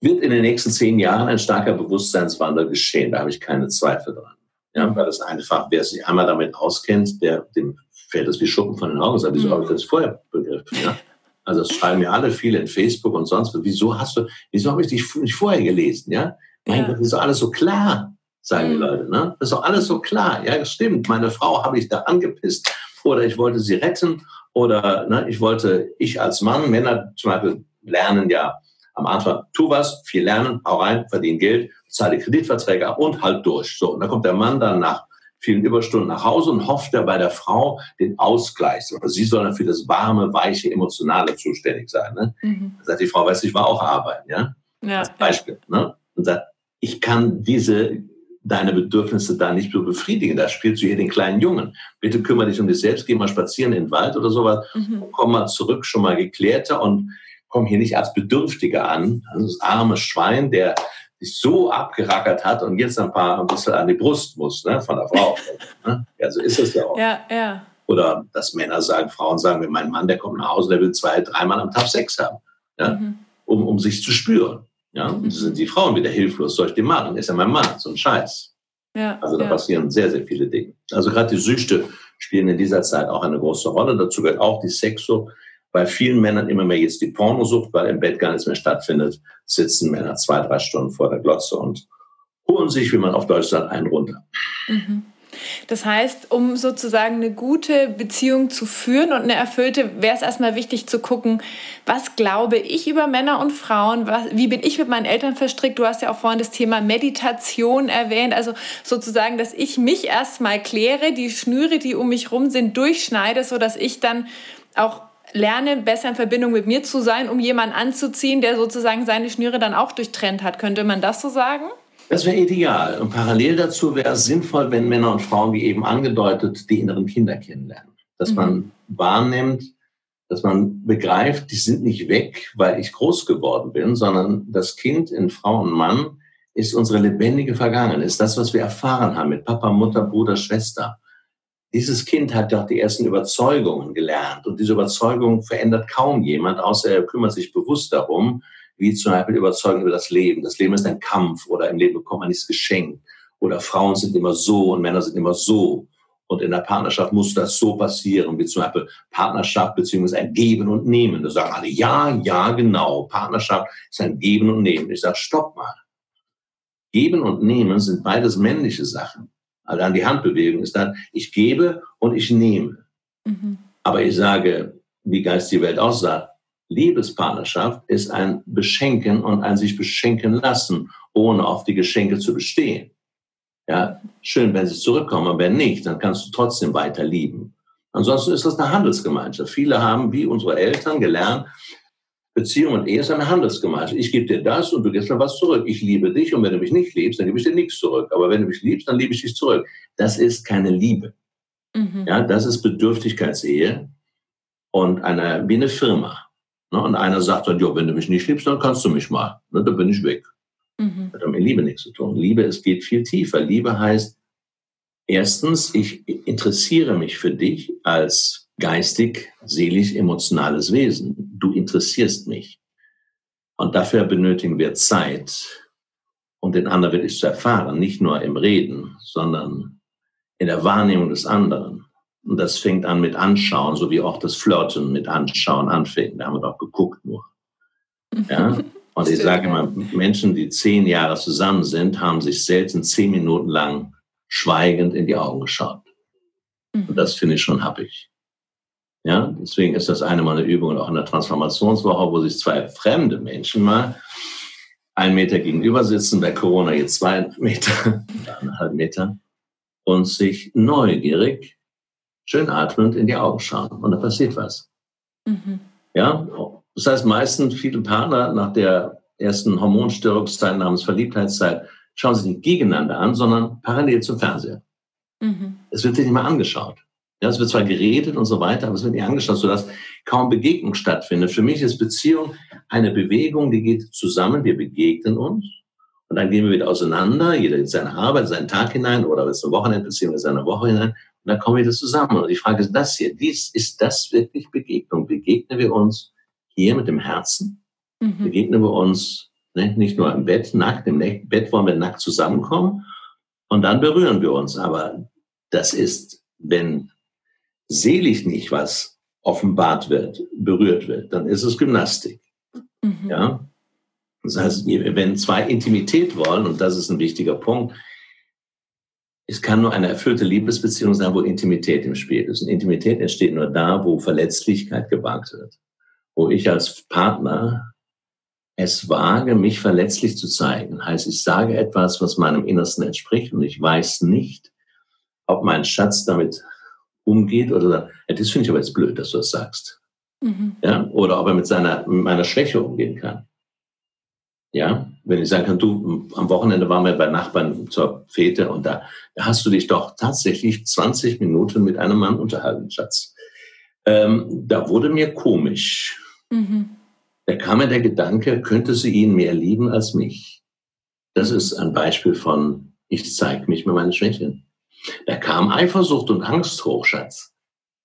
wird in den nächsten zehn Jahren ein starker Bewusstseinswandel geschehen. Da habe ich keine Zweifel dran. Ja, weil das einfach, wer sich einmal damit auskennt, der, dem fällt das wie Schuppen von den Augen. Sagt, wieso mhm. habe ich das vorher begriffen? Ja? Also das schreiben mir alle viele in Facebook und sonst. Wieso hast du, wieso habe ich dich nicht vorher gelesen? Ja, mein ja. Gott, das ist doch alles so klar, sagen die mhm. Leute. Ne? Das ist doch alles so klar. Ja, das stimmt. Meine Frau habe ich da angepisst oder ich wollte sie retten oder ne, ich wollte, ich als Mann, Männer zum Beispiel lernen ja am Anfang, tu was, viel lernen, hau rein, verdien Geld, zahle Kreditverträge ab und halt durch. So, und dann kommt der Mann dann nach vielen Überstunden nach Hause und hofft er bei der Frau den Ausgleich. Sie soll dann für das warme, weiche, emotionale zuständig sein. Ne? Mhm. Sagt die Frau, weiß ich war auch arbeiten, ja? ja Als Beispiel. Ja. Ne? Und sagt, ich kann diese deine Bedürfnisse da nicht so befriedigen. Da spielst du hier den kleinen Jungen. Bitte kümmere dich um dich selbst, geh mal spazieren in den Wald oder sowas. Mhm. Komm mal zurück, schon mal geklärter und komm hier nicht als Bedürftiger an. Also das arme Schwein, der sich so abgerackert hat und jetzt ein paar ein bisschen an die Brust muss, ne, von der Frau. <laughs> Ne? ja, so ist es ja auch. Ja, ja. Oder dass Männer sagen, Frauen sagen, wenn mein Mann, der kommt nach Hause, der will zwei, dreimal am Tag Sex haben, ja, mhm. um, um sich zu spüren. Ja, und sind die Frauen wieder hilflos, soll ich den machen? Ist ja mein Mann, so ein Scheiß. Ja, also da ja. passieren sehr, sehr viele Dinge. Also gerade die Süchte spielen in dieser Zeit auch eine große Rolle. Dazu gehört auch die Sexo. Bei vielen Männern immer mehr jetzt die Pornosucht, weil im Bett gar nichts mehr stattfindet, sitzen Männer zwei, drei Stunden vor der Glotze und holen sich, wie man auf Deutsch sagt, einen runter. Mhm. Das heißt, um sozusagen eine gute Beziehung zu führen und eine erfüllte, wäre es erstmal wichtig zu gucken, was glaube ich über Männer und Frauen, was, wie bin ich mit meinen Eltern verstrickt. Du hast ja auch vorhin das Thema Meditation erwähnt, also sozusagen, dass ich mich erstmal kläre, die Schnüre, die um mich rum sind, durchschneide, sodass ich dann auch lerne, besser in Verbindung mit mir zu sein, um jemanden anzuziehen, der sozusagen seine Schnüre dann auch durchtrennt hat. Könnte man das so sagen? Das wäre ideal. Und parallel dazu wäre es sinnvoll, wenn Männer und Frauen, wie eben angedeutet, die inneren Kinder kennenlernen. Dass mhm. man wahrnimmt, dass man begreift, die sind nicht weg, weil ich groß geworden bin, sondern das Kind in Frau und Mann ist unsere lebendige Vergangenheit, ist das, was wir erfahren haben mit Papa, Mutter, Bruder, Schwester. Dieses Kind hat doch die ersten Überzeugungen gelernt und diese Überzeugung verändert kaum jemand, außer er kümmert sich bewusst darum, wie zum Beispiel überzeugen über das Leben. Das Leben ist ein Kampf oder im Leben bekommt man nichts geschenkt. Oder Frauen sind immer so und Männer sind immer so. Und in der Partnerschaft muss das so passieren, wie zum Beispiel Partnerschaft beziehungsweise ein Geben und Nehmen. Da sagen alle, ja, ja, genau. Partnerschaft ist ein Geben und Nehmen. Ich sage, stopp mal. Geben und Nehmen sind beides männliche Sachen. Also an die Handbewegung ist dann, ich gebe und ich nehme. Mhm. Aber ich sage, wie Geist die Welt aussah, Liebespartnerschaft ist ein Beschenken und ein sich beschenken lassen, ohne auf die Geschenke zu bestehen. Ja, schön, wenn sie zurückkommen, aber wenn nicht, dann kannst du trotzdem weiter lieben. Ansonsten ist das eine Handelsgemeinschaft. Viele haben, wie unsere Eltern, gelernt, Beziehung und Ehe ist eine Handelsgemeinschaft. Ich gebe dir das und du gibst mir was zurück. Ich liebe dich und wenn du mich nicht liebst, dann gebe ich dir nichts zurück. Aber wenn du mich liebst, dann liebe ich dich zurück. Das ist keine Liebe. Mhm. Ja, das ist Bedürftigkeitsehe und eine, wie eine Firma. Ne? Und einer sagt dann, ja, wenn du mich nicht liebst, dann kannst du mich mal. Ne? Dann bin ich weg. Mhm. Das hat mit Liebe nichts zu tun. Liebe, es geht viel tiefer. Liebe heißt, erstens, ich interessiere mich für dich als geistig, seelisch, emotionales Wesen. Du interessierst mich. Und dafür benötigen wir Zeit, um den anderen wirklich zu erfahren. Nicht nur im Reden, sondern in der Wahrnehmung des anderen. Und das fängt an mit Anschauen, so wie auch das Flirten mit Anschauen anfängt. Da haben wir doch geguckt nur. Ja? <laughs> Und ich sage immer, Menschen, die zehn Jahre zusammen sind, haben sich selten zehn Minuten lang schweigend in die Augen geschaut. Und mhm. das finde ich schon happig. Ja, deswegen ist das eine meiner Übungen auch in der Transformationswoche, wo sich zwei fremde Menschen mal einen Meter gegenüber sitzen, bei Corona jetzt zwei Meter, <laughs> eineinhalb Meter, und sich neugierig schön atmend in die Augen schauen und da passiert was. Mhm. Ja, das heißt, meistens viele Partner nach der ersten Hormonstörungszeit namens Verliebtheitszeit schauen sich nicht gegeneinander an, sondern parallel zum Fernseher. Mhm. Es wird sich nicht mal angeschaut. Ja, es wird zwar geredet und so weiter, aber es wird nicht angeschaut, sodass kaum Begegnung stattfindet. Für mich ist Beziehung eine Bewegung, die geht zusammen, wir begegnen uns und dann gehen wir wieder auseinander, jeder in seine Arbeit, seinen Tag hinein oder ist eine Wochenendbeziehung in seine Woche hinein und dann kommen wir das zusammen. Und die Frage ist das hier, dies, ist das wirklich Begegnung? Begegnen wir uns hier mit dem Herzen, mhm. begegnen wir uns ne, nicht nur im Bett nackt, im Bett wollen wir nackt zusammenkommen und dann berühren wir uns. Aber das ist, wenn selig nicht was offenbart wird, berührt wird, dann ist es Gymnastik. Mhm. Ja? Das heißt, wenn zwei Intimität wollen, und das ist ein wichtiger Punkt, es kann nur eine erfüllte Liebesbeziehung sein, wo Intimität im Spiel ist. Und Intimität entsteht nur da, wo Verletzlichkeit gewagt wird. Wo ich als Partner es wage, mich verletzlich zu zeigen. Heißt, ich sage etwas, was meinem Innersten entspricht und ich weiß nicht, ob mein Schatz damit umgeht oder das finde ich aber jetzt blöd, dass du das sagst. Mhm. Ja? Oder ob er mit seiner mit meiner Schwäche umgehen kann. Ja, wenn ich sagen kann, du, am Wochenende waren wir bei Nachbarn zur Fete und da, da hast du dich doch tatsächlich 20 Minuten mit einem Mann unterhalten, Schatz. Ähm, da wurde mir komisch. Mhm. Da kam mir der Gedanke, könnte sie ihn mehr lieben als mich? Das ist ein Beispiel von, ich zeige mich mit meinen Schwächen. Da kam Eifersucht und Angst hoch, Schatz.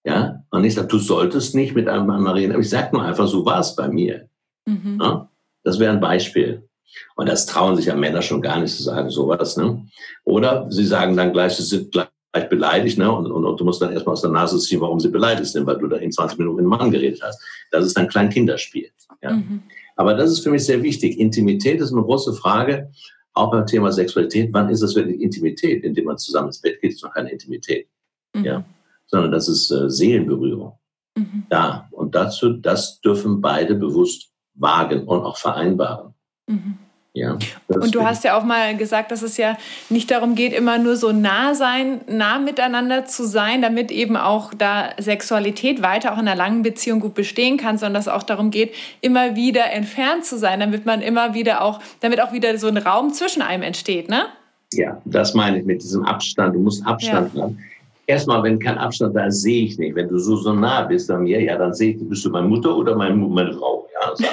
Ja, und ich sage, du solltest nicht mit einem Mann reden. Aber ich sage nur einfach, so war es bei mir. Mhm. Ja? Das wäre ein Beispiel. Und das trauen sich ja Männer schon gar nicht zu sagen, sowas. Ne? Oder sie sagen dann gleich, sie sind gleich beleidigt, ne? Und, und, und du musst dann erstmal aus der Nase ziehen, warum sie beleidigt sind, weil du da in 20 Minuten mit einem Mann geredet hast. Das ist dann klein Kinderspiel. Ja? Mhm. Aber das ist für mich sehr wichtig. Intimität ist eine große Frage, auch beim Thema Sexualität. Wann ist das wirklich Intimität? Indem man zusammen ins Bett geht, ist noch keine Intimität. Mhm. Ja? Sondern das ist äh, Seelenberührung. Mhm. Da. Und dazu, das dürfen beide bewusst wagen und auch vereinbaren. Mhm. Ja, und du hast ja auch mal gesagt, dass es ja nicht darum geht, immer nur so nah sein, nah miteinander zu sein, damit eben auch da Sexualität weiter auch in einer langen Beziehung gut bestehen kann, sondern dass es auch darum geht, immer wieder entfernt zu sein, damit man immer wieder auch, damit auch wieder so ein Raum zwischen einem entsteht, ne? Ja, das meine ich mit diesem Abstand. Du musst Abstand ja. haben. Erstmal, wenn kein Abstand da ist, sehe ich nicht. Wenn du so, so nah bist an mir, ja, dann sehe ich, bist du meine Mutter oder meine, meine Frau. Ja,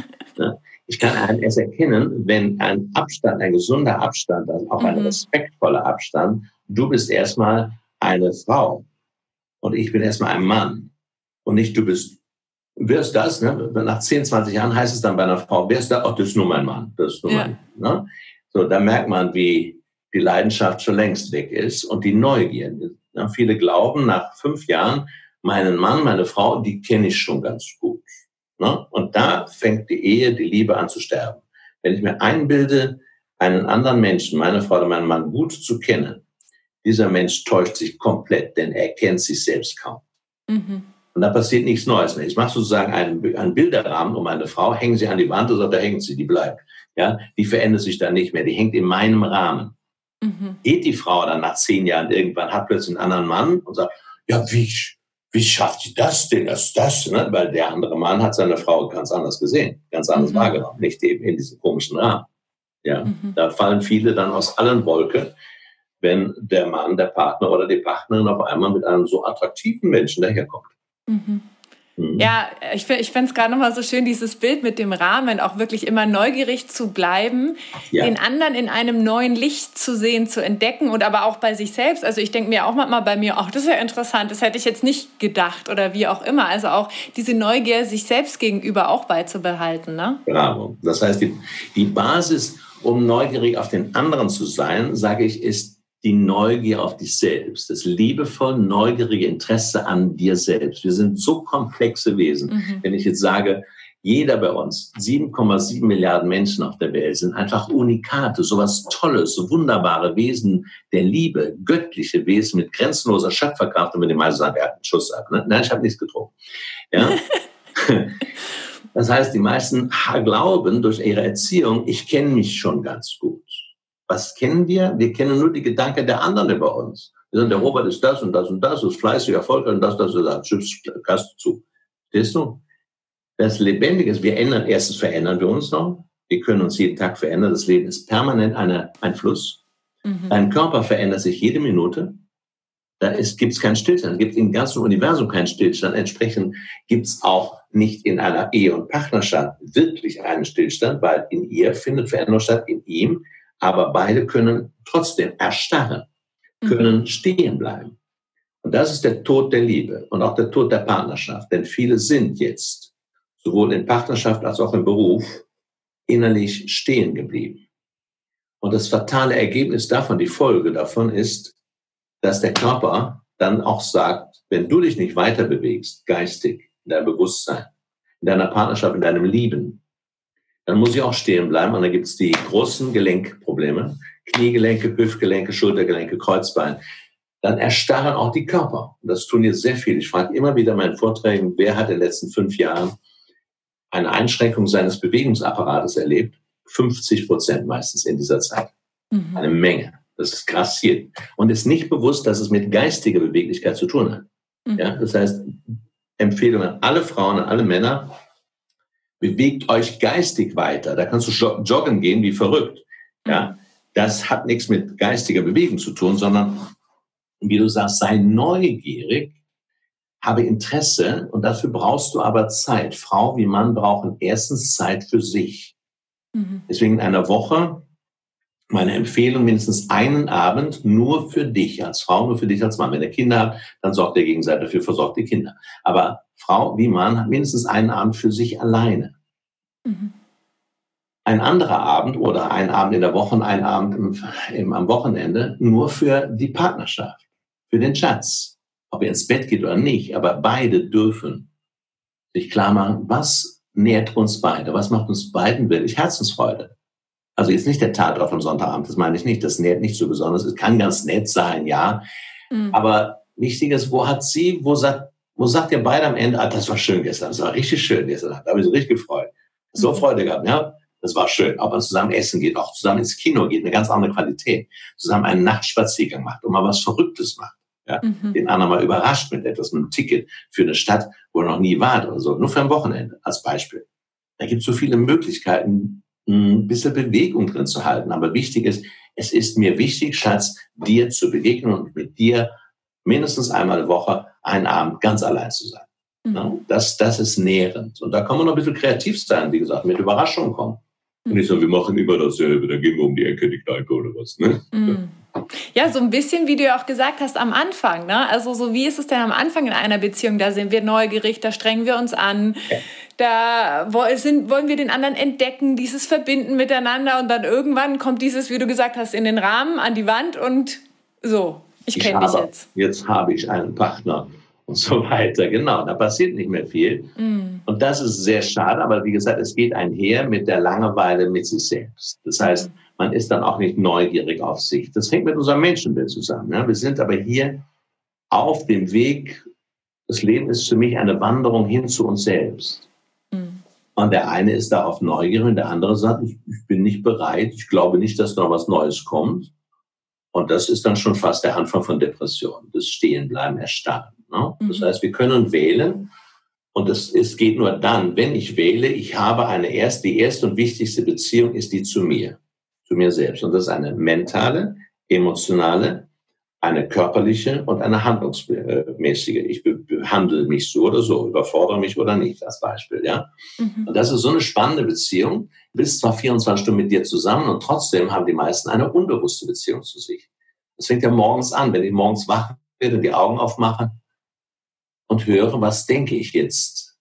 <laughs> Ich kann erst erkennen, wenn ein Abstand, ein gesunder Abstand, also auch ein mhm. respektvoller Abstand, du bist erstmal eine Frau und ich bin erstmal ein Mann und nicht du bist, wer ist das? Ne? Nach 10, 20 Jahren heißt es dann bei einer Frau, wer ist da? Ach, das ist nur mein Mann. Das ist nur ja. mein, ne? So, da merkt man, wie die Leidenschaft schon längst weg ist und die Neugier. Ja, viele glauben nach fünf Jahren, meinen Mann, meine Frau, die kenne ich schon ganz gut. Ne? Und da fängt die Ehe, die Liebe an zu sterben. Wenn ich mir einbilde, einen anderen Menschen, meine Frau oder meinen Mann gut zu kennen, dieser Mensch täuscht sich komplett, denn er kennt sich selbst kaum. Mhm. Und da passiert nichts Neues mehr. Ich mache sozusagen einen, einen Bilderrahmen um eine Frau, hängen sie an die Wand und sagt, da hängt sie, die bleibt. Ja, die verändert sich dann nicht mehr, die hängt in meinem Rahmen. Mhm. Geht die Frau dann nach zehn Jahren irgendwann, hat plötzlich einen anderen Mann und sagt, ja, wie, wie schafft sie das denn, das, das, ne? weil der andere Mann hat seine Frau ganz anders gesehen, ganz anders mhm. wahrgenommen, nicht eben in diesem komischen Rahmen. Ja, mhm. da fallen viele dann aus allen Wolken, wenn der Mann, der Partner oder die Partnerin auf einmal mit einem so attraktiven Menschen daherkommt. Mhm. Mhm. Ja, ich, ich fände es gerade nochmal so schön, dieses Bild mit dem Rahmen, auch wirklich immer neugierig zu bleiben, ja. den anderen in einem neuen Licht zu sehen, zu entdecken und aber auch bei sich selbst. Also ich denke mir auch manchmal bei mir, ach, das ist ja interessant, das hätte ich jetzt nicht gedacht oder wie auch immer. Also auch diese Neugier sich selbst gegenüber auch beizubehalten. Ne? Bravo. Das heißt, die, die Basis, um neugierig auf den anderen zu sein, sage ich, ist die Neugier auf dich selbst, das liebevoll neugierige Interesse an dir selbst. Wir sind so komplexe Wesen. Mhm. Wenn ich jetzt sage, jeder bei uns, 7,7 Milliarden Menschen auf der Welt sind einfach Unikate, sowas Tolles, so wunderbare Wesen der Liebe, göttliche Wesen mit grenzenloser Schöpferkraft. Und wenn die meisten sagen, er hat einen Schuss ab. Ne? Nein, ich habe nichts getrunken. Ja? <laughs> das heißt, die meisten glauben durch ihre Erziehung, ich kenne mich schon ganz gut. Was kennen wir? Wir kennen nur die Gedanken der anderen über uns. Wir sagen, der mhm. Robert ist das und das und das, ist fleißig, erfolgreich und das, das und das. Tschüss, Gast zu. Verstehst du? Das Lebendige ist, wir ändern, erstens verändern wir uns noch. Wir können uns jeden Tag verändern. Das Leben ist permanent eine, ein Fluss. Mhm. Dein Körper verändert sich jede Minute. Da gibt es keinen Stillstand. Es gibt im ganzen Universum keinen Stillstand. Entsprechend gibt es auch nicht in einer Ehe und Partnerschaft wirklich einen Stillstand, weil in ihr findet Veränderung statt, in ihm aber beide können trotzdem erstarren, mhm. können stehen bleiben. Und das ist der Tod der Liebe und auch der Tod der Partnerschaft. Denn viele sind jetzt sowohl in Partnerschaft als auch im Beruf, innerlich stehen geblieben. Und das fatale Ergebnis davon, die Folge davon ist, dass der Körper dann auch sagt, wenn du dich nicht weiter bewegst, geistig, in deinem Bewusstsein, in deiner Partnerschaft, in deinem Lieben, dann muss ich auch stehen bleiben. Und dann gibt es die großen Gelenkprobleme, Kniegelenke, Hüftgelenke, Schultergelenke, Kreuzbein. Dann erstarren auch die Körper. Und das tun jetzt sehr viele. Ich frage immer wieder in meinen Vorträgen, wer hat in den letzten fünf Jahren eine Einschränkung seines Bewegungsapparates erlebt? 50 Prozent meistens in dieser Zeit. Mhm. Eine Menge. Das ist grassiert. Und ist nicht bewusst, dass es mit geistiger Beweglichkeit zu tun hat. Mhm. Ja, das heißt, Empfehlung an alle Frauen, an alle Männer, bewegt euch geistig weiter. Da kannst du joggen gehen wie verrückt. Ja, das hat nichts mit geistiger Bewegung zu tun, sondern, wie du sagst, sei neugierig, habe Interesse und dafür brauchst du aber Zeit. Frau wie Mann brauchen erstens Zeit für sich. Mhm. Deswegen in einer Woche meine Empfehlung, mindestens einen Abend nur für dich als Frau, nur für dich als Mann. Wenn ihr Kinder habt, dann sorgt der Gegenseite dafür, versorgt die Kinder. Aber Frau wie Mann hat mindestens einen Abend für sich alleine. Mhm. Ein anderer Abend oder ein Abend in der Woche und ein Abend im, im, am Wochenende nur für die Partnerschaft, für den Schatz. Ob er ins Bett geht oder nicht, aber beide dürfen sich klar machen, was nährt uns beide, was macht uns beiden wirklich Herzensfreude. Also jetzt nicht der Tatort am Sonntagabend, das meine ich nicht. Das nährt nicht so besonders. Es kann ganz nett sein, ja. Mhm. Aber wichtig ist, wo hat sie, wo sagt, wo sagt ihr beide am Ende, ah, das war schön gestern, das war richtig schön gestern, da habe ich so richtig gefreut. So mhm. Freude gehabt, ja. Das war schön. Ob man zusammen essen geht, auch zusammen ins Kino geht, eine ganz andere Qualität. Zusammen einen Nachtspaziergang macht und mal was Verrücktes macht. Ja, mhm. den anderen mal überrascht mit etwas, mit einem Ticket für eine Stadt, wo er noch nie war oder so. Nur für ein Wochenende als Beispiel. Da gibt es so viele Möglichkeiten, ein bisschen Bewegung drin zu halten. Aber wichtig ist, es ist mir wichtig, Schatz, dir zu begegnen und mit dir mindestens einmal eine Woche einen Abend ganz allein zu sein. Mhm. Das, das ist nährend. Und da kann man noch ein bisschen kreativ sein, wie gesagt, mit Überraschungen kommen. Mhm. Und nicht so, wir machen immer dasselbe, da gehen wir um die Ecke, die Kneipe oder was. Ne? Mhm. Ja, so ein bisschen, wie du ja auch gesagt hast, am Anfang. Ne? Also so wie ist es denn am Anfang in einer Beziehung? Da sind wir neugierig, da strengen wir uns an. Ja da sind, wollen wir den anderen entdecken, dieses Verbinden miteinander und dann irgendwann kommt dieses, wie du gesagt hast, in den Rahmen, an die Wand und so, ich kenne dich jetzt. Jetzt habe ich einen Partner und so <laughs> weiter. Genau, da passiert nicht mehr viel. Mm. Und das ist sehr schade, aber wie gesagt, es geht einher mit der Langeweile mit sich selbst. Das heißt, mm. man ist dann auch nicht neugierig auf sich. Das hängt mit unserem Menschenbild zusammen. Ja? Wir sind aber hier auf dem Weg. Das Leben ist für mich eine Wanderung hin zu uns selbst. Und der eine ist da auf Neugier und der andere sagt, ich, ich, bin nicht bereit, ich glaube nicht, dass noch was Neues kommt. Und das ist dann schon fast der Anfang von Depression, das Stehenbleiben, Erstarren. Ne? Das mhm. heißt, wir können wählen und es, es geht nur dann, wenn ich wähle, ich habe eine erste, die erste und wichtigste Beziehung ist die zu mir, zu mir selbst. Und das ist eine mentale, emotionale, eine körperliche und eine handlungsmäßige. Ich behandle mich so oder so, überfordere mich oder nicht, als Beispiel, ja. Mhm. Und das ist so eine spannende Beziehung. Du bist zwar 24 Stunden mit dir zusammen und trotzdem haben die meisten eine unbewusste Beziehung zu sich. Das fängt ja morgens an, wenn ich morgens wach werde, die Augen aufmache und höre, was denke ich jetzt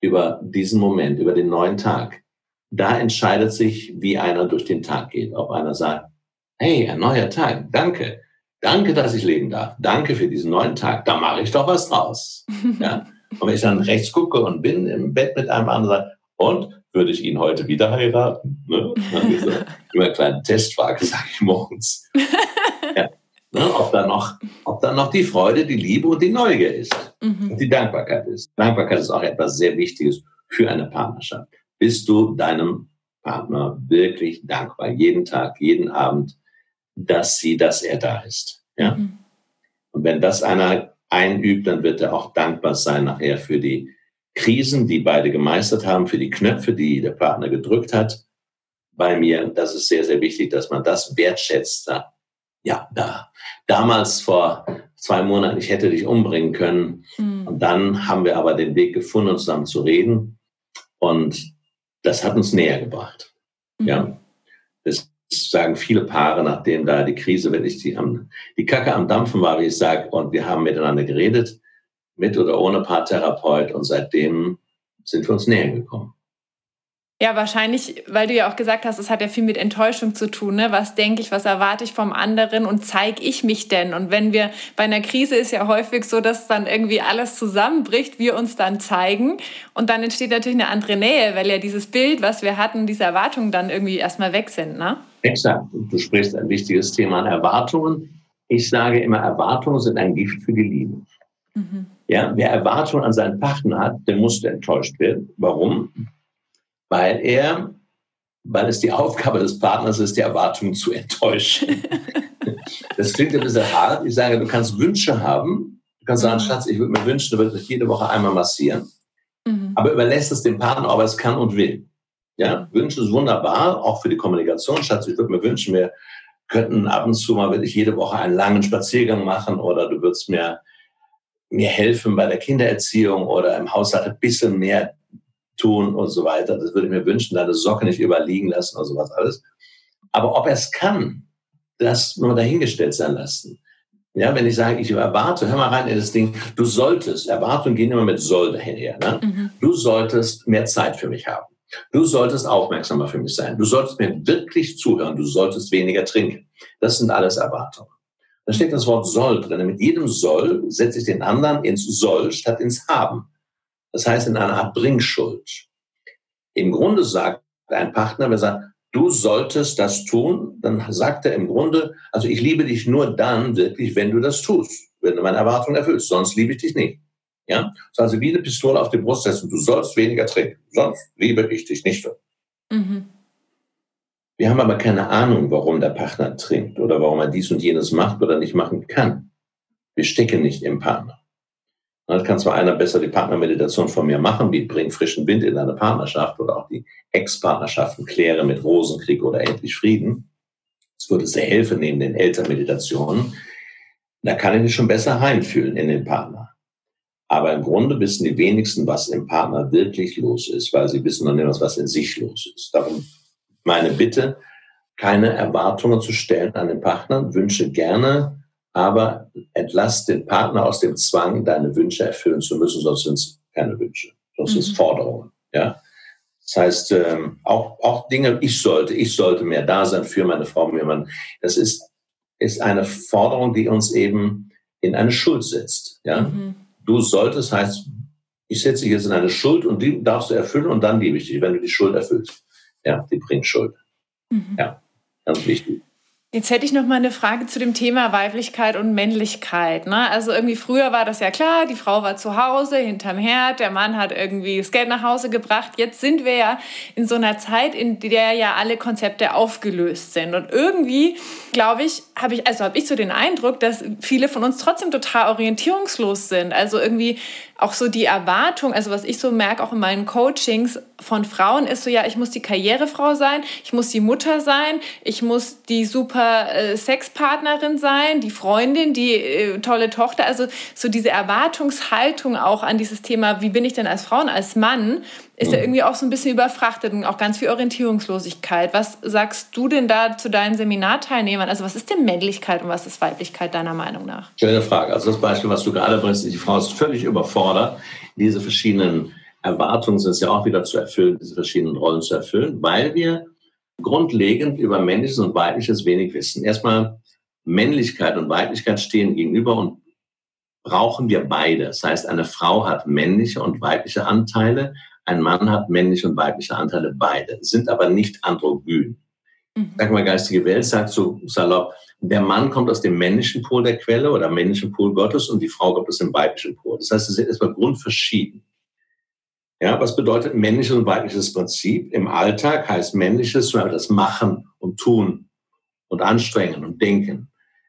über diesen Moment, über den neuen Tag. Da entscheidet sich, wie einer durch den Tag geht. Ob einer sagt, hey, ein neuer Tag, danke Danke, dass ich leben darf. Danke für diesen neuen Tag. Da mache ich doch was draus. <laughs> Ja? Und wenn ich dann rechts gucke und bin im Bett mit einem anderen, und würde ich ihn heute wieder heiraten? Ne? immer <laughs> eine kleine Testfrage, sage ich morgens. <laughs> Ne? Ob, da noch, ob da noch die Freude, die Liebe und die Neugier ist. Mhm. Und die Dankbarkeit ist. Dankbarkeit ist auch etwas sehr Wichtiges für eine Partnerschaft. Bist du deinem Partner wirklich dankbar? Jeden Tag, jeden Abend, dass sie, dass er da ist. Ja? Mhm. Und wenn das einer einübt, dann wird er auch dankbar sein nachher für die Krisen, die beide gemeistert haben, für die Knöpfe, die der Partner gedrückt hat bei mir. Das ist sehr, sehr wichtig, dass man das wertschätzt. Ja, da. Damals vor zwei Monaten, ich hätte dich umbringen können. Mhm. Und dann haben wir aber den Weg gefunden, zusammen zu reden. Und das hat uns näher gebracht. Mhm. Ja. Das sagen viele Paare, nachdem da die Krise wirklich die, am, die Kacke am Dampfen war, wie ich sage, und wir haben miteinander geredet, mit oder ohne Paartherapeut, und seitdem sind wir uns näher gekommen. Ja, wahrscheinlich, weil du ja auch gesagt hast, es hat ja viel mit Enttäuschung zu tun. Ne? Was denke ich, was erwarte ich vom anderen und zeige ich mich denn? Und wenn wir bei einer Krise ist ja häufig so, dass dann irgendwie alles zusammenbricht, wir uns dann zeigen und dann entsteht natürlich eine andere Nähe, weil ja dieses Bild, was wir hatten, diese Erwartungen dann irgendwie erstmal weg sind. Ne? Exakt. Du sprichst ein wichtiges Thema an Erwartungen. Ich sage immer, Erwartungen sind ein Gift für die Liebe. Mhm. Ja, wer Erwartungen an seinen Partner hat, der muss enttäuscht werden. Warum? Weil er, weil es die Aufgabe des Partners ist, die Erwartungen zu enttäuschen. <laughs> das klingt ein bisschen hart. Ich sage, du kannst Wünsche haben. Du kannst sagen, mhm. Schatz, ich würde mir wünschen, du würdest mich jede Woche einmal massieren. Mhm. Aber überlässt es dem Partner, ob er es kann und will. Ja, Wünsche ist wunderbar, auch für die Kommunikation. Schatz, ich würde mir wünschen, wir könnten ab und zu mal wirklich jede Woche einen langen Spaziergang machen oder du würdest mir, mir helfen bei der Kindererziehung oder im Haushalt ein bisschen mehr tun und so weiter. Das würde ich mir wünschen, deine Socke nicht überliegen lassen oder sowas alles. Aber ob er es kann, das nur dahingestellt sein lassen. Ja, wenn ich sage, ich erwarte, hör mal rein in das Ding, du solltest, Erwartungen gehen immer mit soll daher. Ne? Mhm. Du solltest mehr Zeit für mich haben. Du solltest aufmerksamer für mich sein. Du solltest mir wirklich zuhören. Du solltest weniger trinken. Das sind alles Erwartungen. Da steht das Wort soll drin. Mit jedem soll setze ich den anderen ins soll statt ins haben. Das heißt in einer Art Bringschuld. Im Grunde sagt ein Partner, wenn er sagt, du solltest das tun, dann sagt er im Grunde, also ich liebe dich nur dann wirklich, wenn du das tust, wenn du meine Erwartungen erfüllst, sonst liebe ich dich nicht. Ja? Also wie eine Pistole auf die Brust setzen, du sollst weniger trinken, sonst liebe ich dich nicht. Mhm. Wir haben aber keine Ahnung, warum der Partner trinkt oder warum er dies und jenes macht oder nicht machen kann. Wir stecken nicht im Partner. Dann kann zwar einer besser die Partnermeditation von mir machen, wie bring frischen Wind in deine Partnerschaft oder auch die Ex-Partnerschaften kläre mit Rosenkrieg oder endlich Frieden. Das würde sehr helfen neben den Elternmeditationen. Da kann ich mich schon besser reinfühlen in den Partner. Aber im Grunde wissen die wenigsten, was im Partner wirklich los ist, weil sie wissen noch nicht, was in sich los ist. Darum meine Bitte, keine Erwartungen zu stellen an den Partner, wünsche gerne aber entlass den Partner aus dem Zwang, deine Wünsche erfüllen zu müssen, sonst sind es keine Wünsche, sonst sind es mhm. Forderungen. Ja? Das heißt, ähm, auch, auch Dinge, ich sollte, ich sollte mehr da sein für meine Frau, mir Mann. Das ist, ist eine Forderung, die uns eben in eine Schuld setzt. Ja? Mhm. Du solltest heißt, ich setze dich jetzt in eine Schuld und die darfst du erfüllen und dann liebe ich dich, wenn du die Schuld erfüllst. Ja, die bringt Schuld. Mhm. Ja, ganz wichtig. Jetzt hätte ich noch mal eine Frage zu dem Thema Weiblichkeit und Männlichkeit. Ne? Also irgendwie früher war das ja klar, die Frau war zu Hause hinterm Herd, der Mann hat irgendwie das Geld nach Hause gebracht. Jetzt sind wir ja in so einer Zeit, in der ja alle Konzepte aufgelöst sind. Und irgendwie, glaube ich, habe ich, also habe ich so den Eindruck, dass viele von uns trotzdem total orientierungslos sind. Also irgendwie auch so die Erwartung, also was ich so merke, auch in meinen Coachings von Frauen, ist so, ja, ich muss die Karrierefrau sein, ich muss die Mutter sein, ich muss die super äh, Sexpartnerin sein, die Freundin, die äh, tolle Tochter. Also so diese Erwartungshaltung auch an dieses Thema, wie bin ich denn als Frau und als Mann, ist ja mhm. irgendwie auch so ein bisschen überfrachtet und auch ganz viel Orientierungslosigkeit. Was sagst du denn da zu deinen Seminarteilnehmern? Also was ist denn Männlichkeit und was ist Weiblichkeit deiner Meinung nach? Schöne Frage. Also das Beispiel, was du gerade bringst, die Frau ist völlig überfordert, diese verschiedenen Erwartungen sind es ja auch wieder zu erfüllen, diese verschiedenen Rollen zu erfüllen, weil wir grundlegend über Männliches und Weibliches wenig wissen. Erstmal, Männlichkeit und Weiblichkeit stehen gegenüber und brauchen wir beide. Das heißt, eine Frau hat männliche und weibliche Anteile, ein Mann hat männliche und weibliche Anteile, beide, sind aber nicht androgyn. Mhm. Sag mal, geistige Welt sagt so salopp, der Mann kommt aus dem männlichen Pol der Quelle oder männlichen Pol Gottes und die Frau kommt aus dem weiblichen Pol. Das heißt, sie sind erstmal grundverschieden. Ja, was bedeutet männliches und weibliches Prinzip? Im Alltag heißt männliches das Machen und Tun und Anstrengen und Denken.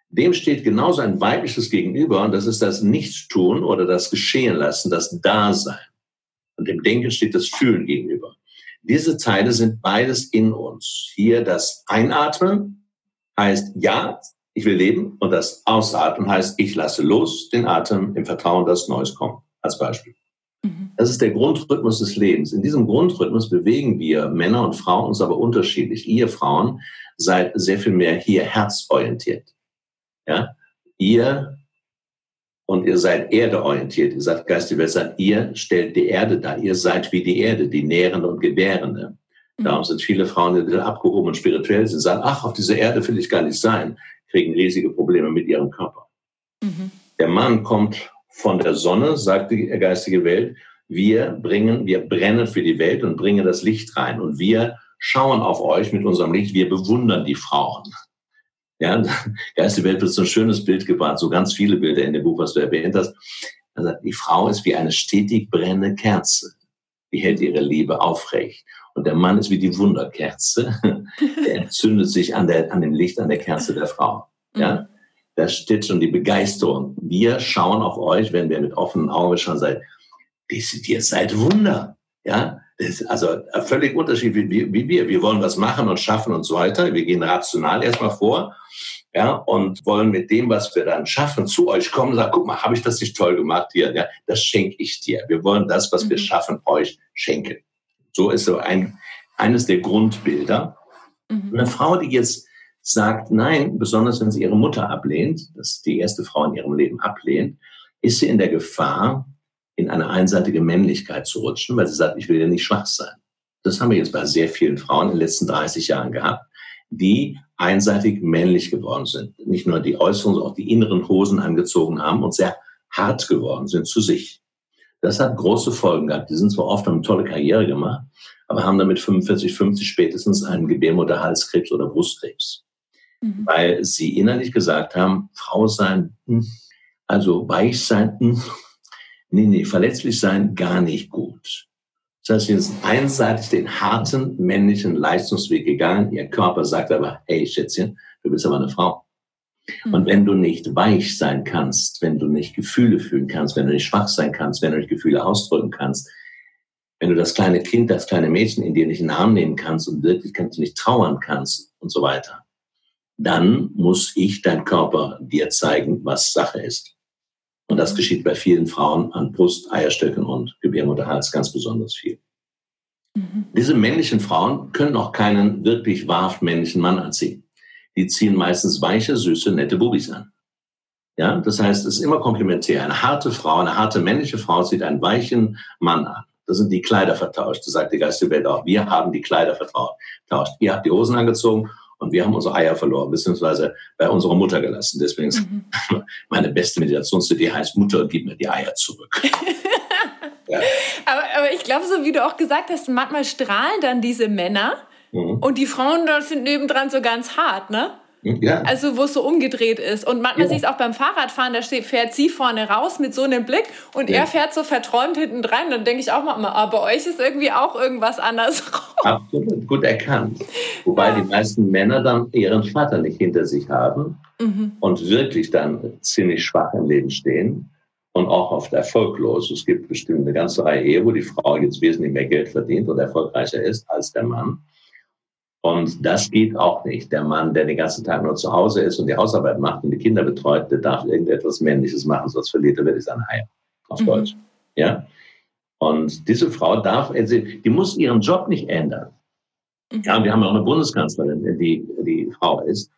Dem steht genauso ein weibliches Gegenüber und das ist das Nichtstun oder das Geschehen lassen, das Dasein. Und dem Denken steht das Fühlen gegenüber. Diese Teile sind beides in uns. Hier das Einatmen heißt ja, ich will leben und das Ausatmen heißt, ich lasse los den Atem im Vertrauen, dass Neues kommt. Als Beispiel. Mhm. Das ist der Grundrhythmus des Lebens. In diesem Grundrhythmus bewegen wir Männer und Frauen uns aber unterschiedlich. Ihr Frauen seid sehr viel mehr hier herzorientiert. Ja? Ihr und ihr seid erdeorientiert, ihr seid geistige Welt, sagt, ihr stellt die Erde dar, ihr seid wie die Erde, die Nährende und Gebärende. Mhm. Darum sind viele Frauen, die abgehoben und spirituell sind, sagen, ach, auf dieser Erde will ich gar nicht sein, kriegen riesige Probleme mit ihrem Körper. Mhm. Der Mann kommt von der Sonne, sagt die geistige Welt, wir bringen, wir brennen für die Welt und bringen das Licht rein. Und wir schauen auf euch mit unserem Licht, wir bewundern die Frauen. Ja, geistige <laughs> Welt wird so ein schönes Bild gebracht, so ganz viele Bilder in dem Buch, was du erwähnt hast. Er sagt, die Frau ist wie eine stetig brennende Kerze. Die hält ihre Liebe aufrecht. Und der Mann ist wie die Wunderkerze. <laughs> Der entzündet sich an, der, an dem Licht, an der Kerze der Frau. Ja? Mhm. Da steht schon die Begeisterung. Wir schauen auf euch, wenn wir mit offenen Augen schauen, seid, ihr seid Wunder. Ja, ist also völlig unterschiedlich wie, wie wir. Wir wollen was machen und schaffen und so weiter. Wir gehen rational erstmal vor. Ja, und wollen mit dem, was wir dann schaffen, zu euch kommen und sagen, guck mal, habe ich das nicht toll gemacht hier? Ja, das schenke ich dir. Wir wollen das, was mhm. wir schaffen, euch schenken. So ist so ein, eines der Grundbilder. Mhm. Eine Frau, die jetzt sagt nein, besonders wenn sie ihre Mutter ablehnt, das ist die erste Frau in ihrem Leben ablehnt, ist sie in der Gefahr, in eine einseitige Männlichkeit zu rutschen, weil sie sagt, ich will ja nicht schwach sein. Das haben wir jetzt bei sehr vielen Frauen in den letzten 30 Jahren gehabt, die einseitig männlich geworden sind. Nicht nur die äußeren, sondern auch die inneren Hosen angezogen haben und sehr hart geworden sind zu sich. Das hat große Folgen gehabt. Die sind zwar oft eine tolle Karriere gemacht, aber haben damit 45, 50 spätestens einen Gebärmutterhalskrebs oder Brustkrebs mhm. weil sie innerlich gesagt haben, Frau sein, hm, also weich sein, hm, nee, nee, verletzlich sein, gar nicht gut. Das heißt, sie sind einseitig den harten männlichen Leistungsweg gegangen. Ihr Körper sagt aber, hey Schätzchen, du bist aber eine Frau. Mhm. Und wenn du nicht weich sein kannst, wenn du nicht Gefühle fühlen kannst, wenn du nicht schwach sein kannst, wenn du nicht Gefühle ausdrücken kannst, wenn du das kleine Kind, das kleine Mädchen in dir nicht in den Arm nehmen kannst und wirklich kannst du nicht trauern kannst und so weiter, dann muss ich dein Körper dir zeigen, was Sache ist. Und das geschieht bei vielen Frauen an Brust, Eierstöcken und Gebärmutterhals ganz besonders viel. Mhm. Diese männlichen Frauen können auch keinen wirklich wahrhaft männlichen Mann anziehen. Die ziehen meistens weiche, süße, nette Bubis an. Ja, das heißt, es ist immer komplementär. Eine harte Frau, eine harte männliche Frau zieht einen weichen Mann an. Das sind die Kleider vertauscht. Das sagt die geistige Welt auch. Wir haben die Kleider vertauscht. Ihr habt die Hosen angezogen und wir haben unsere Eier verloren, beziehungsweise bei unserer Mutter gelassen. Deswegen mhm. <laughs> meine beste Meditationsidee heißt, Mutter, gib mir die Eier zurück. <laughs> ja. aber, aber ich glaube, so wie du auch gesagt hast, manchmal strahlen dann diese Männer mhm. und die Frauen da sind nebendran so ganz hart, ne? Ja. Also wo es so umgedreht ist. Und manchmal ja. sehe ich es auch beim Fahrradfahren, da steht, fährt sie vorne raus mit so einem Blick und ja. er fährt so verträumt hinten dran. Dann denke ich auch mal, ah, bei euch ist irgendwie auch irgendwas anders. <laughs> Absolut, gut erkannt. Wobei die meisten Männer dann ihren Vater nicht hinter sich haben mhm. und wirklich dann ziemlich schwach im Leben stehen und auch oft erfolglos. Es gibt bestimmt eine ganze Reihe Ehe, wo die Frau jetzt wesentlich mehr Geld verdient und erfolgreicher ist als der Mann. Und das geht auch nicht. Der Mann, der den ganzen Tag nur zu Hause ist und die Hausarbeit macht und die Kinder betreut, der darf irgendetwas Männliches machen, sonst verliert er wirklich sein Eier. Auf mhm. Deutsch. Ja? Und diese Frau darf, also, die muss ihren Job nicht ändern. Mhm. Ja, wir haben auch eine Bundeskanzlerin, die, die Frau ist.